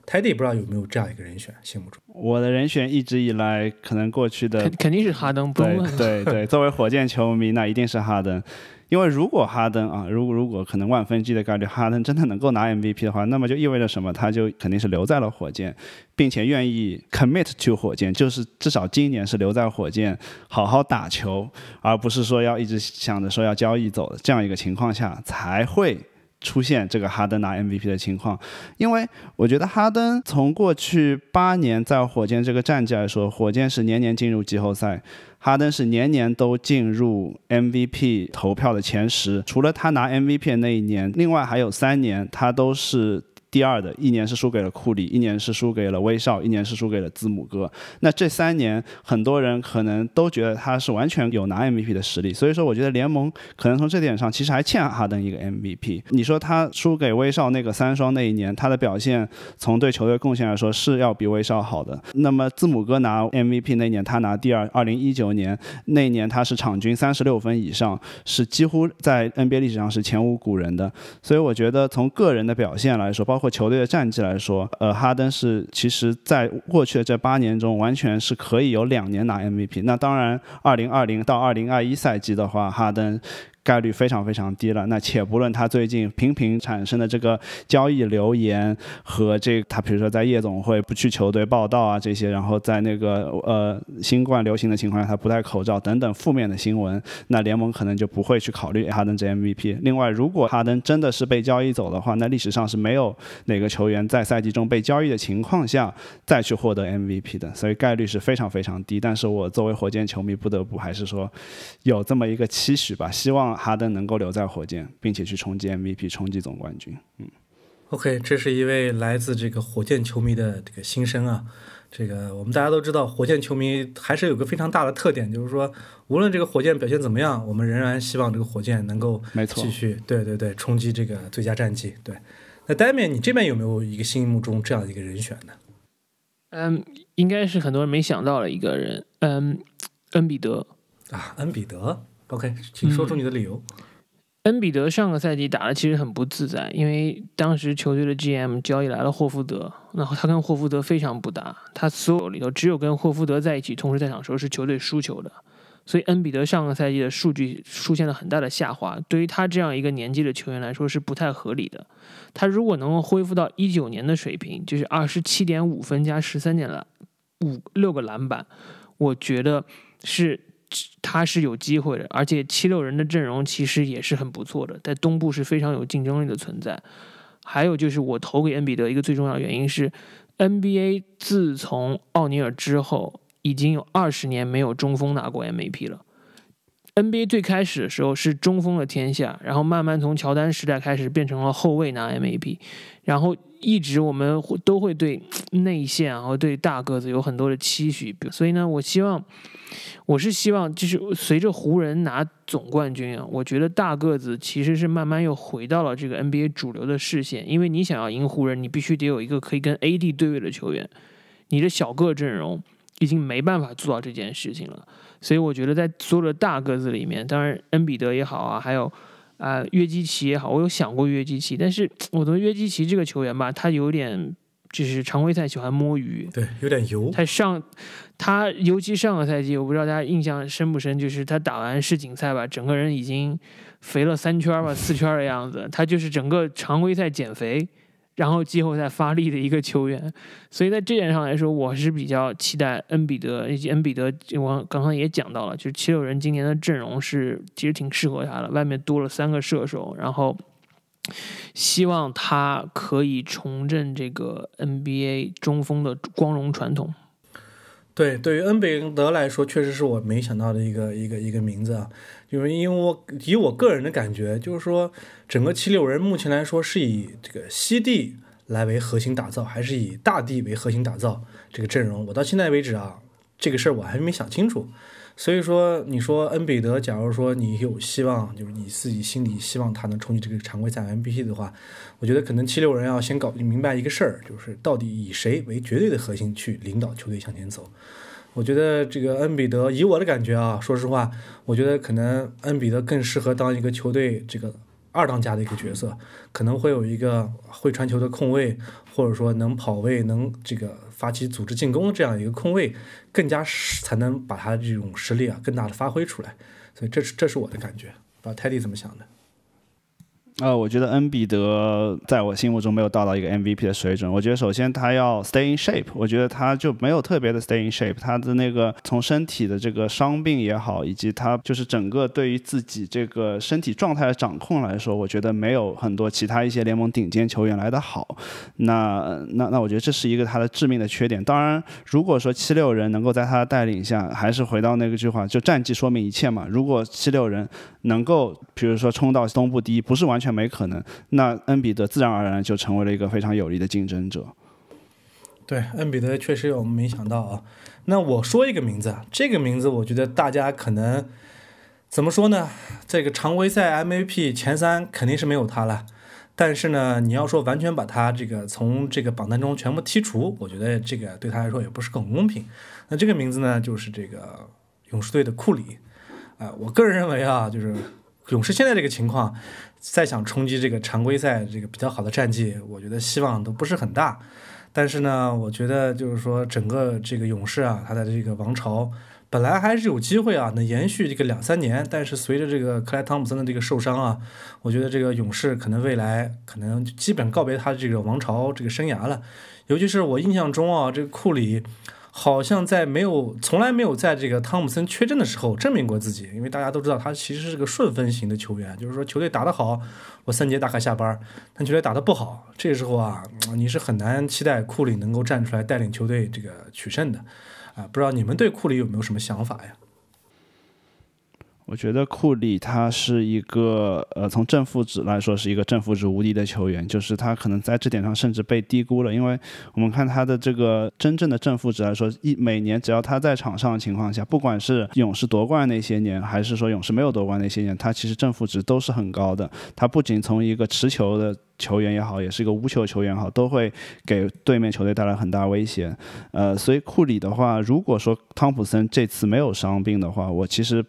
泰迪不知道有没有这样一个人选，心目中。我的人选一直以来可能过去的肯肯定是哈登，不用 对问。对对，作为火箭球迷，那一定是哈登。因为如果哈登啊，如果如果可能万分之一的概率，哈登真的能够拿 MVP 的话，那么就意味着什么？他就肯定是留在了火箭，并且愿意 commit to 火箭，就是至少今年是留在火箭好好打球，而不是说要一直想着说要交易走的这样一个情况下才会。出现这个哈登拿 MVP 的情况，因为我觉得哈登从过去八年在火箭这个战绩来说，火箭是年年进入季后赛，哈登是年年都进入 MVP 投票的前十，除了他拿 MVP 的那一年，另外还有三年他都是。第二的一年是输给了库里，一年是输给了威少，一年是输给了字母哥。那这三年，很多人可能都觉得他是完全有拿 MVP 的实力，所以说我觉得联盟可能从这点上其实还欠哈登一个 MVP。你说他输给威少那个三双那一年，他的表现从对球队贡献来说是要比威少好的。那么字母哥拿 MVP 那年，他拿第二，二零一九年那一年他是场均三十六分以上，是几乎在 NBA 历史上是前无古人的。所以我觉得从个人的表现来说，包括球队的战绩来说，呃，哈登是其实在过去的这八年中，完全是可以有两年拿 MVP。那当然，二零二零到二零二一赛季的话，哈登。概率非常非常低了。那且不论他最近频频产生的这个交易流言和这他比如说在夜总会不去球队报道啊这些，然后在那个呃新冠流行的情况下他不戴口罩等等负面的新闻，那联盟可能就不会去考虑哈登这 MVP。另外，如果哈登真的是被交易走的话，那历史上是没有哪个球员在赛季中被交易的情况下再去获得 MVP 的，所以概率是非常非常低。但是我作为火箭球迷，不得不还是说有这么一个期许吧，希望。哈登能够留在火箭，并且去冲击 MVP、冲击总冠军。嗯，OK，这是一位来自这个火箭球迷的这个心声啊。这个我们大家都知道，火箭球迷还是有个非常大的特点，就是说，无论这个火箭表现怎么样，我们仍然希望这个火箭能够没错继续对对对冲击这个最佳战绩。对，那丹面，你这边有没有一个心目中这样一个人选呢？嗯，应该是很多人没想到的一个人。嗯，恩比德啊，恩比德。OK，请说出你的理由。嗯、恩比德上个赛季打的其实很不自在，因为当时球队的 GM 交易来了霍福德，然后他跟霍福德非常不搭，他所有里头只有跟霍福德在一起同时在场时候是球队输球的，所以恩比德上个赛季的数据出现了很大的下滑，对于他这样一个年纪的球员来说是不太合理的。他如果能够恢复到一九年的水平，就是二十七点五分加十三点篮五六个篮板，我觉得是他是有机会的。而且七六人的阵容其实也是很不错的，在东部是非常有竞争力的存在。还有就是我投给恩比德一个最重要的原因是，NBA 自从奥尼尔之后，已经有二十年没有中锋拿过 MVP 了。NBA 最开始的时候是中锋的天下，然后慢慢从乔丹时代开始变成了后卫拿 MVP，然后一直我们都会对内线和对大个子有很多的期许，所以呢，我希望。我是希望，就是随着湖人拿总冠军啊，我觉得大个子其实是慢慢又回到了这个 NBA 主流的视线。因为你想要赢湖人，你必须得有一个可以跟 AD 对位的球员。你的小个阵容已经没办法做到这件事情了。所以我觉得在所有的大个子里面，当然恩比德也好啊，还有啊约基奇也好，我有想过约基奇，但是我觉得约基奇这个球员吧，他有点。就是常规赛喜欢摸鱼，对，有点油。他上，他尤其上个赛季，我不知道大家印象深不深，就是他打完世锦赛吧，整个人已经肥了三圈吧、四圈的样子。他就是整个常规赛减肥，然后季后赛发力的一个球员。所以在这点上来说，我是比较期待恩比德以及恩比德。我刚刚也讲到了，就是七六人今年的阵容是其实挺适合他的，外面多了三个射手，然后。希望他可以重振这个 NBA 中锋的光荣传统。对，对于恩比德来说，确实是我没想到的一个一个一个名字啊。因为因为我以我个人的感觉，就是说整个七六人目前来说是以这个西地来为核心打造，还是以大地为核心打造这个阵容？我到现在为止啊，这个事儿我还没想清楚。所以说，你说恩比德，假如说你有希望，就是你自己心里希望他能冲击这个常规赛 MVP 的话，我觉得可能七六人要先搞明白一个事儿，就是到底以谁为绝对的核心去领导球队向前走。我觉得这个恩比德，以我的感觉啊，说实话，我觉得可能恩比德更适合当一个球队这个二当家的一个角色，可能会有一个会传球的控卫，或者说能跑位，能这个。发起组织进攻的这样一个空位，更加才能把他这种实力啊更大的发挥出来，所以这是这是我的感觉，不知道泰迪怎么想的。呃，我觉得恩比德在我心目中没有到达一个 MVP 的水准。我觉得首先他要 stay in shape，我觉得他就没有特别的 stay in shape。他的那个从身体的这个伤病也好，以及他就是整个对于自己这个身体状态的掌控来说，我觉得没有很多其他一些联盟顶尖球员来的好。那那那我觉得这是一个他的致命的缺点。当然，如果说七六人能够在他的带领下，还是回到那个句话，就战绩说明一切嘛。如果七六人能够比如说冲到东部第一，不是完全。没可能，那恩比德自然而然就成为了一个非常有力的竞争者。对，恩比德确实我们没想到啊。那我说一个名字，这个名字我觉得大家可能怎么说呢？这个常规赛 MVP 前三肯定是没有他了，但是呢，你要说完全把他这个从这个榜单中全部剔除，我觉得这个对他来说也不是很公平。那这个名字呢，就是这个勇士队的库里。啊，我个人认为啊，就是。勇士现在这个情况，再想冲击这个常规赛这个比较好的战绩，我觉得希望都不是很大。但是呢，我觉得就是说整个这个勇士啊，他的这个王朝本来还是有机会啊，能延续这个两三年。但是随着这个克莱汤普森的这个受伤啊，我觉得这个勇士可能未来可能基本告别他这个王朝这个生涯了。尤其是我印象中啊，这个库里。好像在没有从来没有在这个汤姆森缺阵的时候证明过自己，因为大家都知道他其实是个顺风型的球员，就是说球队打得好，我三节大概下班，但球队打得不好，这时候啊，你是很难期待库里能够站出来带领球队这个取胜的，啊，不知道你们对库里有没有什么想法呀？我觉得库里他是一个呃，从正负值来说是一个正负值无敌的球员，就是他可能在这点上甚至被低估了。因为我们看他的这个真正的正负值来说，一每年只要他在场上的情况下，不管是勇士夺冠那些年，还是说勇士没有夺冠那些年，他其实正负值都是很高的。他不仅从一个持球的球员也好，也是一个无球球员好，都会给对面球队带来很大威胁。呃，所以库里的话，如果说汤普森这次没有伤病的话，我其实。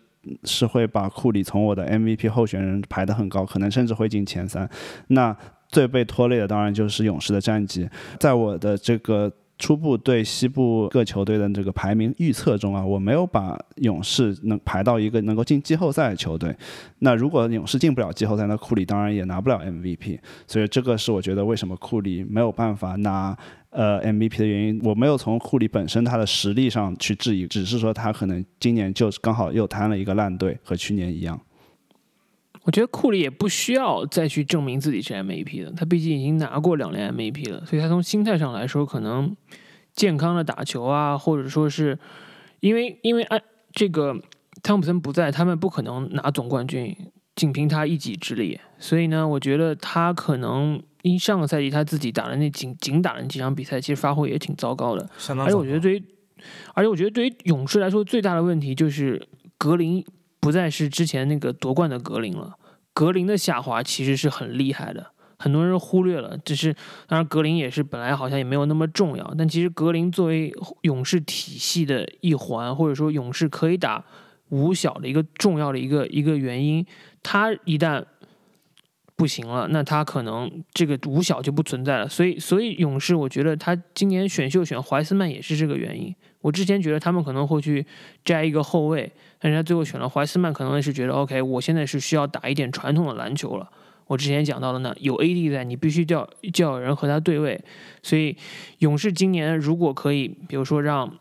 是会把库里从我的 MVP 候选人排得很高，可能甚至会进前三。那最被拖累的当然就是勇士的战绩，在我的这个初步对西部各球队的这个排名预测中啊，我没有把勇士能排到一个能够进季后赛的球队。那如果勇士进不了季后赛，那库里当然也拿不了 MVP。所以这个是我觉得为什么库里没有办法拿呃 MVP 的原因。我没有从库里本身他的实力上去质疑，只是说他可能今年就刚好又摊了一个烂队，和去年一样。我觉得库里也不需要再去证明自己是 MVP 的，他毕竟已经拿过两连 MVP 了，所以他从心态上来说，可能健康的打球啊，或者说是因为因为啊这个汤普森不在，他们不可能拿总冠军，仅凭他一己之力。所以呢，我觉得他可能因上个赛季他自己打的那仅仅打了那几场比赛，其实发挥也挺糟糕的。相当而且我觉得对于，而且我觉得对于勇士来说，最大的问题就是格林不再是之前那个夺冠的格林了。格林的下滑其实是很厉害的，很多人忽略了。只是当然，格林也是本来好像也没有那么重要，但其实格林作为勇士体系的一环，或者说勇士可以打五小的一个重要的一个一个原因，他一旦不行了，那他可能这个五小就不存在了。所以，所以勇士，我觉得他今年选秀选怀斯曼也是这个原因。我之前觉得他们可能会去摘一个后卫，但是他最后选了怀斯曼，可能是觉得 OK，我现在是需要打一点传统的篮球了。我之前讲到了呢，有 AD 在，你必须叫叫人和他对位。所以勇士今年如果可以，比如说让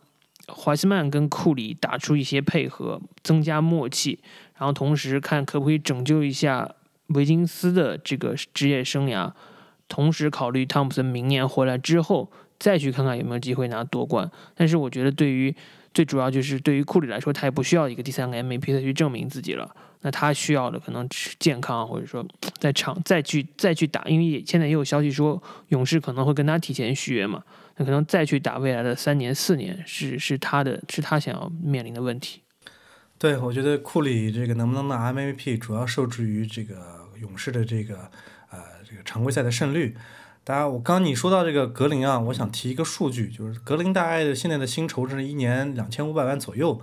怀斯曼跟库里打出一些配合，增加默契，然后同时看可不可以拯救一下维金斯的这个职业生涯，同时考虑汤普森明年回来之后。再去看看有没有机会拿夺冠，但是我觉得对于最主要就是对于库里来说，他也不需要一个第三个 MVP 再去证明自己了。那他需要的可能是健康，或者说 在场再去再去打，因为也现在也有消息说勇士可能会跟他提前续约嘛，那可能再去打未来的三年四年是是他的是他想要面临的问题。对，我觉得库里这个能不能拿 MVP，主要受制于这个勇士的这个呃这个常规赛的胜率。大家，我刚你说到这个格林啊，我想提一个数据，就是格林大概的现在的薪酬是一年两千五百万左右。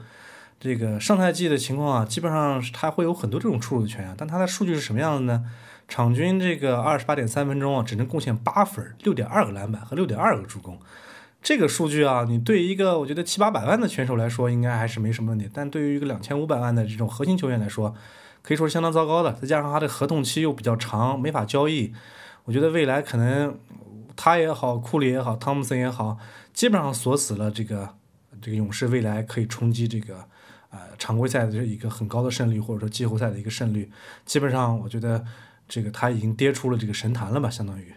这个上赛季的情况啊，基本上是他会有很多这种出入的权啊，但他的数据是什么样的呢？场均这个二十八点三分钟啊，只能贡献八分，六点二个篮板和六点二个助攻。这个数据啊，你对一个我觉得七八百万的选手来说，应该还是没什么问题，但对于一个两千五百万的这种核心球员来说，可以说是相当糟糕的。再加上他的合同期又比较长，没法交易。我觉得未来可能他也好，库里也好，汤姆森也好，基本上锁死了这个这个勇士未来可以冲击这个呃常规赛的这一个很高的胜率，或者说季后赛的一个胜率。基本上我觉得这个他已经跌出了这个神坛了吧，相当于。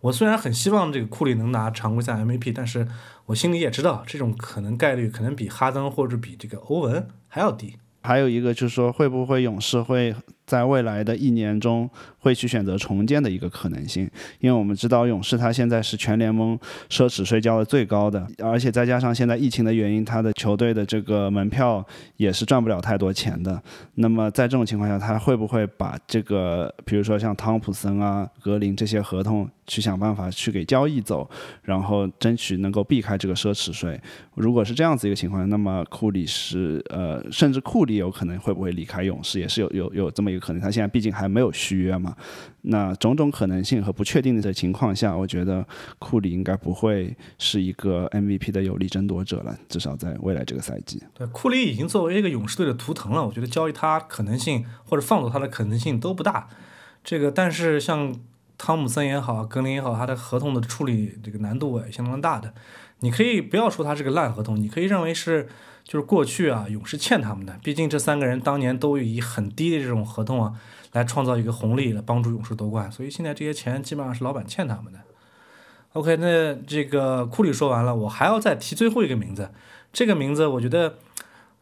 我虽然很希望这个库里能拿常规赛 MVP，但是我心里也知道这种可能概率可能比哈登或者比这个欧文还要低。还有一个就是说，会不会勇士会在未来的一年中会去选择重建的一个可能性？因为我们知道勇士他现在是全联盟奢侈税交的最高的，而且再加上现在疫情的原因，他的球队的这个门票也是赚不了太多钱的。那么在这种情况下，他会不会把这个，比如说像汤普森啊、格林这些合同？去想办法去给交易走，然后争取能够避开这个奢侈税。如果是这样子一个情况，那么库里是呃，甚至库里有可能会不会离开勇士，也是有有有这么可能。他现在毕竟还没有续约嘛。那种种可能性和不确定的情况下，我觉得库里应该不会是一个 MVP 的有力争夺者了，至少在未来这个赛季。对，库里已经作为一个勇士队的图腾了，我觉得交易他可能性或者放走他的可能性都不大。这个，但是像。汤姆森也好，格林也好，他的合同的处理这个难度也相当大的。你可以不要说他是个烂合同，你可以认为是就是过去啊勇士欠他们的。毕竟这三个人当年都以很低的这种合同啊来创造一个红利，来帮助勇士夺冠。所以现在这些钱基本上是老板欠他们的。OK，那这个库里说完了，我还要再提最后一个名字。这个名字我觉得，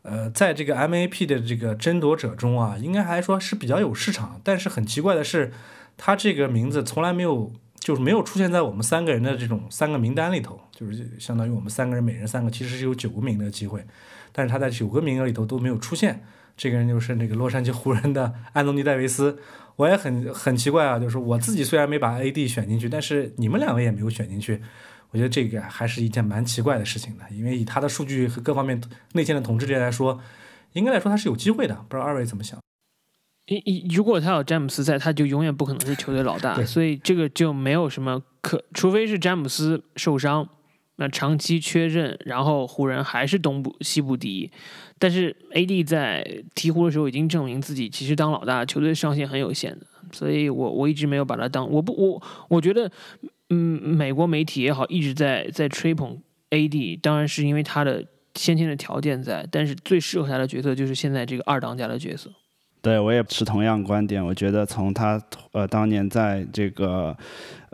呃，在这个 MAP 的这个争夺者中啊，应该还说是比较有市场。但是很奇怪的是。他这个名字从来没有，就是没有出现在我们三个人的这种三个名单里头，就是相当于我们三个人每人三个，其实是有九个名的机会，但是他在九个名额里头都没有出现。这个人就是那个洛杉矶湖人的安东尼戴维斯，我也很很奇怪啊，就是我自己虽然没把 AD 选进去，但是你们两位也没有选进去，我觉得这个还是一件蛮奇怪的事情的，因为以他的数据和各方面内线的统治力来说，应该来说他是有机会的，不知道二位怎么想？一一如果他有詹姆斯在，他就永远不可能是球队老大，所以这个就没有什么可，除非是詹姆斯受伤，那长期缺阵，然后湖人还是东部西部第一。但是 AD 在鹈鹕的时候已经证明自己，其实当老大，球队上限很有限的。所以我我一直没有把他当我不我我觉得，嗯，美国媒体也好，一直在在吹捧 AD，当然是因为他的先天的条件在，但是最适合他的角色就是现在这个二当家的角色。对我也持同样观点，我觉得从他呃当年在这个。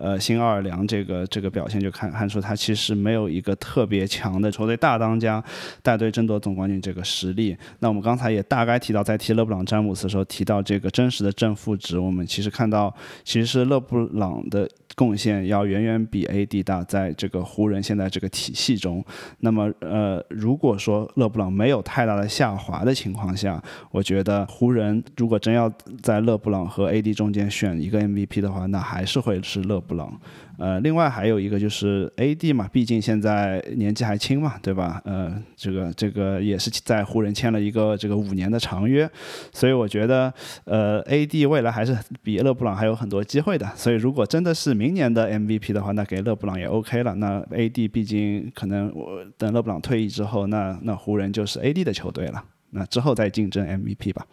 呃，新奥尔良这个这个表现就看看出他其实没有一个特别强的球队大当家带队争夺总冠军这个实力。那我们刚才也大概提到，在提勒布朗詹姆斯的时候提到这个真实的正负值，我们其实看到其实是勒布朗的贡献要远远比 AD 大，在这个湖人现在这个体系中。那么呃，如果说勒布朗没有太大的下滑的情况下，我觉得湖人如果真要在勒布朗和 AD 中间选一个 MVP 的话，那还是会是勒布。布朗，呃，另外还有一个就是 A.D 嘛，毕竟现在年纪还轻嘛，对吧？呃，这个这个也是在湖人签了一个这个五年的长约，所以我觉得，呃，A.D 未来还是比勒布朗还有很多机会的。所以如果真的是明年的 MVP 的话，那给勒布朗也 OK 了。那 A.D 毕竟可能我等勒布朗退役之后，那那湖人就是 A.D 的球队了。那之后再竞争 MVP 吧。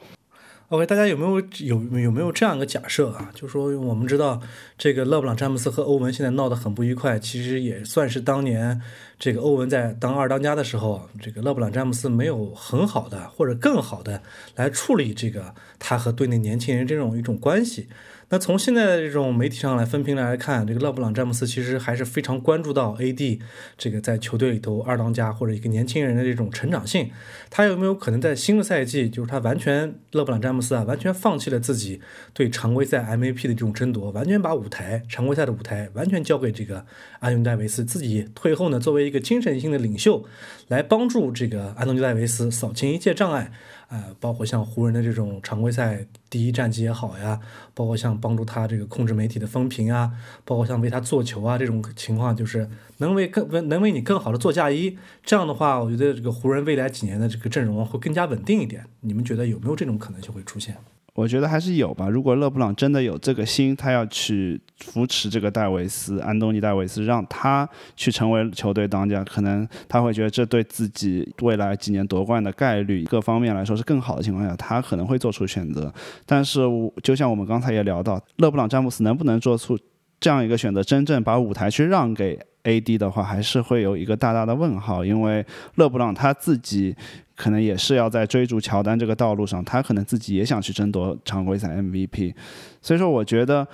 OK，大家有没有有有没有这样一个假设啊？就说我们知道这个勒布朗詹姆斯和欧文现在闹得很不愉快，其实也算是当年这个欧文在当二当家的时候，这个勒布朗詹姆斯没有很好的或者更好的来处理这个他和队内年轻人这种一种关系。那从现在的这种媒体上来分评来看，这个勒布朗詹姆斯其实还是非常关注到 AD 这个在球队里头二当家或者一个年轻人的这种成长性。他有没有可能在新的赛季，就是他完全勒布朗詹姆斯啊，完全放弃了自己对常规赛 MVP 的这种争夺，完全把舞台常规赛的舞台完全交给这个安东尼戴维斯，自己退后呢，作为一个精神性的领袖，来帮助这个安东尼戴维斯扫清一切障碍。呃，包括像湖人的这种常规赛第一战绩也好呀，包括像帮助他这个控制媒体的风评啊，包括像为他做球啊这种情况，就是能为更能为你更好的做嫁衣。这样的话，我觉得这个湖人未来几年的这个阵容会更加稳定一点。你们觉得有没有这种可能性会出现？我觉得还是有吧。如果勒布朗真的有这个心，他要去扶持这个戴维斯，安东尼戴维斯，让他去成为球队当家，可能他会觉得这对自己未来几年夺冠的概率各方面来说是更好的情况下，他可能会做出选择。但是，就像我们刚才也聊到，勒布朗詹姆斯能不能做出这样一个选择，真正把舞台去让给 AD 的话，还是会有一个大大的问号，因为勒布朗他自己。可能也是要在追逐乔丹这个道路上，他可能自己也想去争夺常规赛 MVP，所以说我觉得，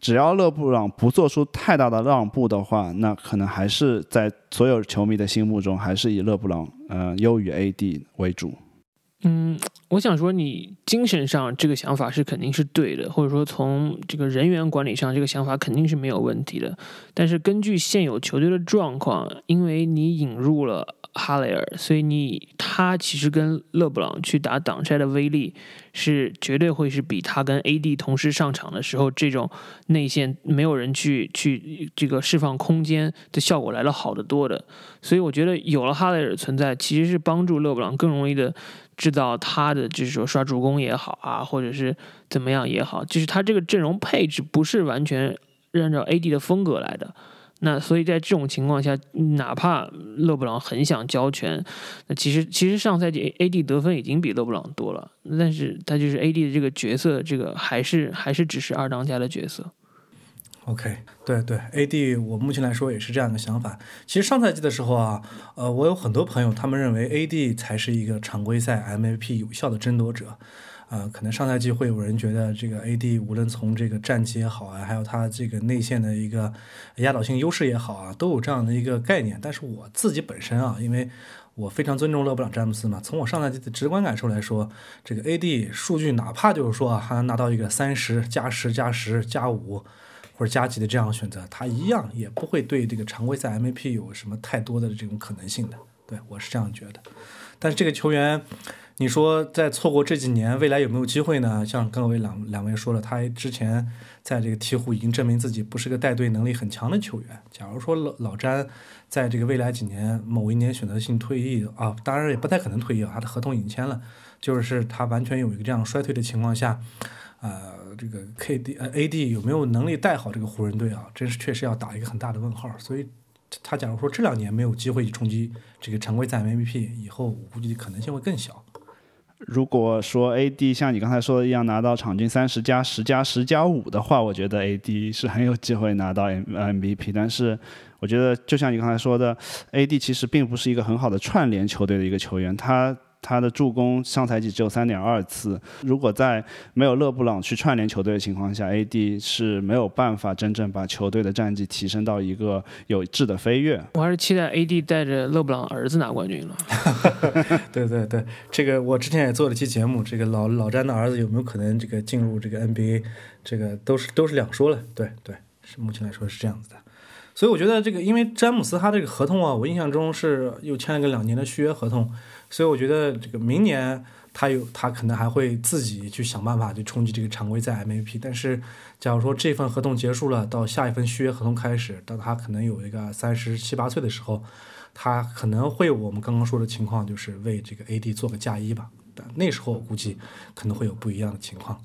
只要勒布朗不做出太大的让步的话，那可能还是在所有球迷的心目中，还是以勒布朗呃优于 AD 为主。嗯，我想说，你精神上这个想法是肯定是对的，或者说从这个人员管理上，这个想法肯定是没有问题的。但是根据现有球队的状况，因为你引入了哈雷尔，所以你他其实跟勒布朗去打挡拆的威力是绝对会是比他跟 AD 同时上场的时候这种内线没有人去去这个释放空间的效果来的好得多的。所以我觉得有了哈雷尔存在，其实是帮助勒布朗更容易的。制造他的就是说刷助攻也好啊，或者是怎么样也好，就是他这个阵容配置不是完全按照 AD 的风格来的。那所以在这种情况下，哪怕勒布朗很想交权，那其实其实上赛季 AD 得分已经比勒布朗多了，但是他就是 AD 的这个角色，这个还是还是只是二当家的角色。OK，对对，AD 我目前来说也是这样的想法。其实上赛季的时候啊，呃，我有很多朋友，他们认为 AD 才是一个常规赛 MVP 有效的争夺者。啊，可能上赛季会有人觉得这个 AD 无论从这个战绩也好啊，还有他这个内线的一个压倒性优势也好啊，都有这样的一个概念。但是我自己本身啊，因为我非常尊重勒布朗詹姆斯嘛，从我上赛季的直观感受来说，这个 AD 数据哪怕就是说啊，还能拿到一个三十加十加十加五。或者加急的这样选择，他一样也不会对这个常规赛 MVP 有什么太多的这种可能性的。对我是这样觉得。但是这个球员，你说在错过这几年，未来有没有机会呢？像刚才两两位说了，他之前在这个鹈鹕已经证明自己不是个带队能力很强的球员。假如说老老詹在这个未来几年某一年选择性退役啊，当然也不太可能退役，他的合同已经签了，就是他完全有一个这样衰退的情况下，呃。这个 KD 呃 AD 有没有能力带好这个湖人队啊？真是确实要打一个很大的问号。所以他假如说这两年没有机会去冲击这个常规赛 MVP，以后我估计可能性会更小。如果说 AD 像你刚才说的一样拿到场均三十加十加十加五的话，我觉得 AD 是很有机会拿到 M MVP。但是我觉得就像你刚才说的，AD 其实并不是一个很好的串联球队的一个球员，他。他的助攻上赛季只有三点二次。如果在没有勒布朗去串联球队的情况下，AD 是没有办法真正把球队的战绩提升到一个有质的飞跃。我还是期待 AD 带着勒布朗儿子拿冠军了。对对对，这个我之前也做了期节目，这个老老詹的儿子有没有可能这个进入这个 NBA，这个都是都是两说了。对对，是目前来说是这样子的。所以我觉得这个，因为詹姆斯他这个合同啊，我印象中是又签了个两年的续约合同。所以我觉得这个明年他有他可能还会自己去想办法去冲击这个常规赛 MVP。但是，假如说这份合同结束了，到下一份续约合同开始，到他可能有一个三十七八岁的时候，他可能会我们刚刚说的情况，就是为这个 AD 做个嫁衣吧。但那时候我估计可能会有不一样的情况。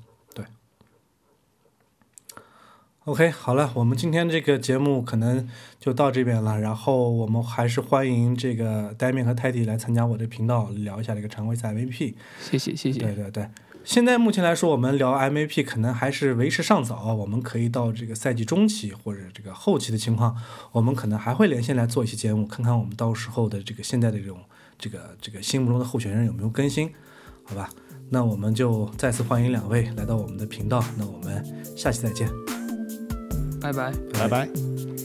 OK，好了，我们今天这个节目可能就到这边了。然后我们还是欢迎这个戴面和泰迪来参加我的频道，聊一下这个常规赛 MVP。谢谢，谢谢。对对对，现在目前来说，我们聊 MVP 可能还是为时尚早。我们可以到这个赛季中期或者这个后期的情况，我们可能还会连线来做一期节目，看看我们到时候的这个现在的这种这个这个心目中的候选人有没有更新，好吧？那我们就再次欢迎两位来到我们的频道。那我们下期再见。拜拜，拜拜。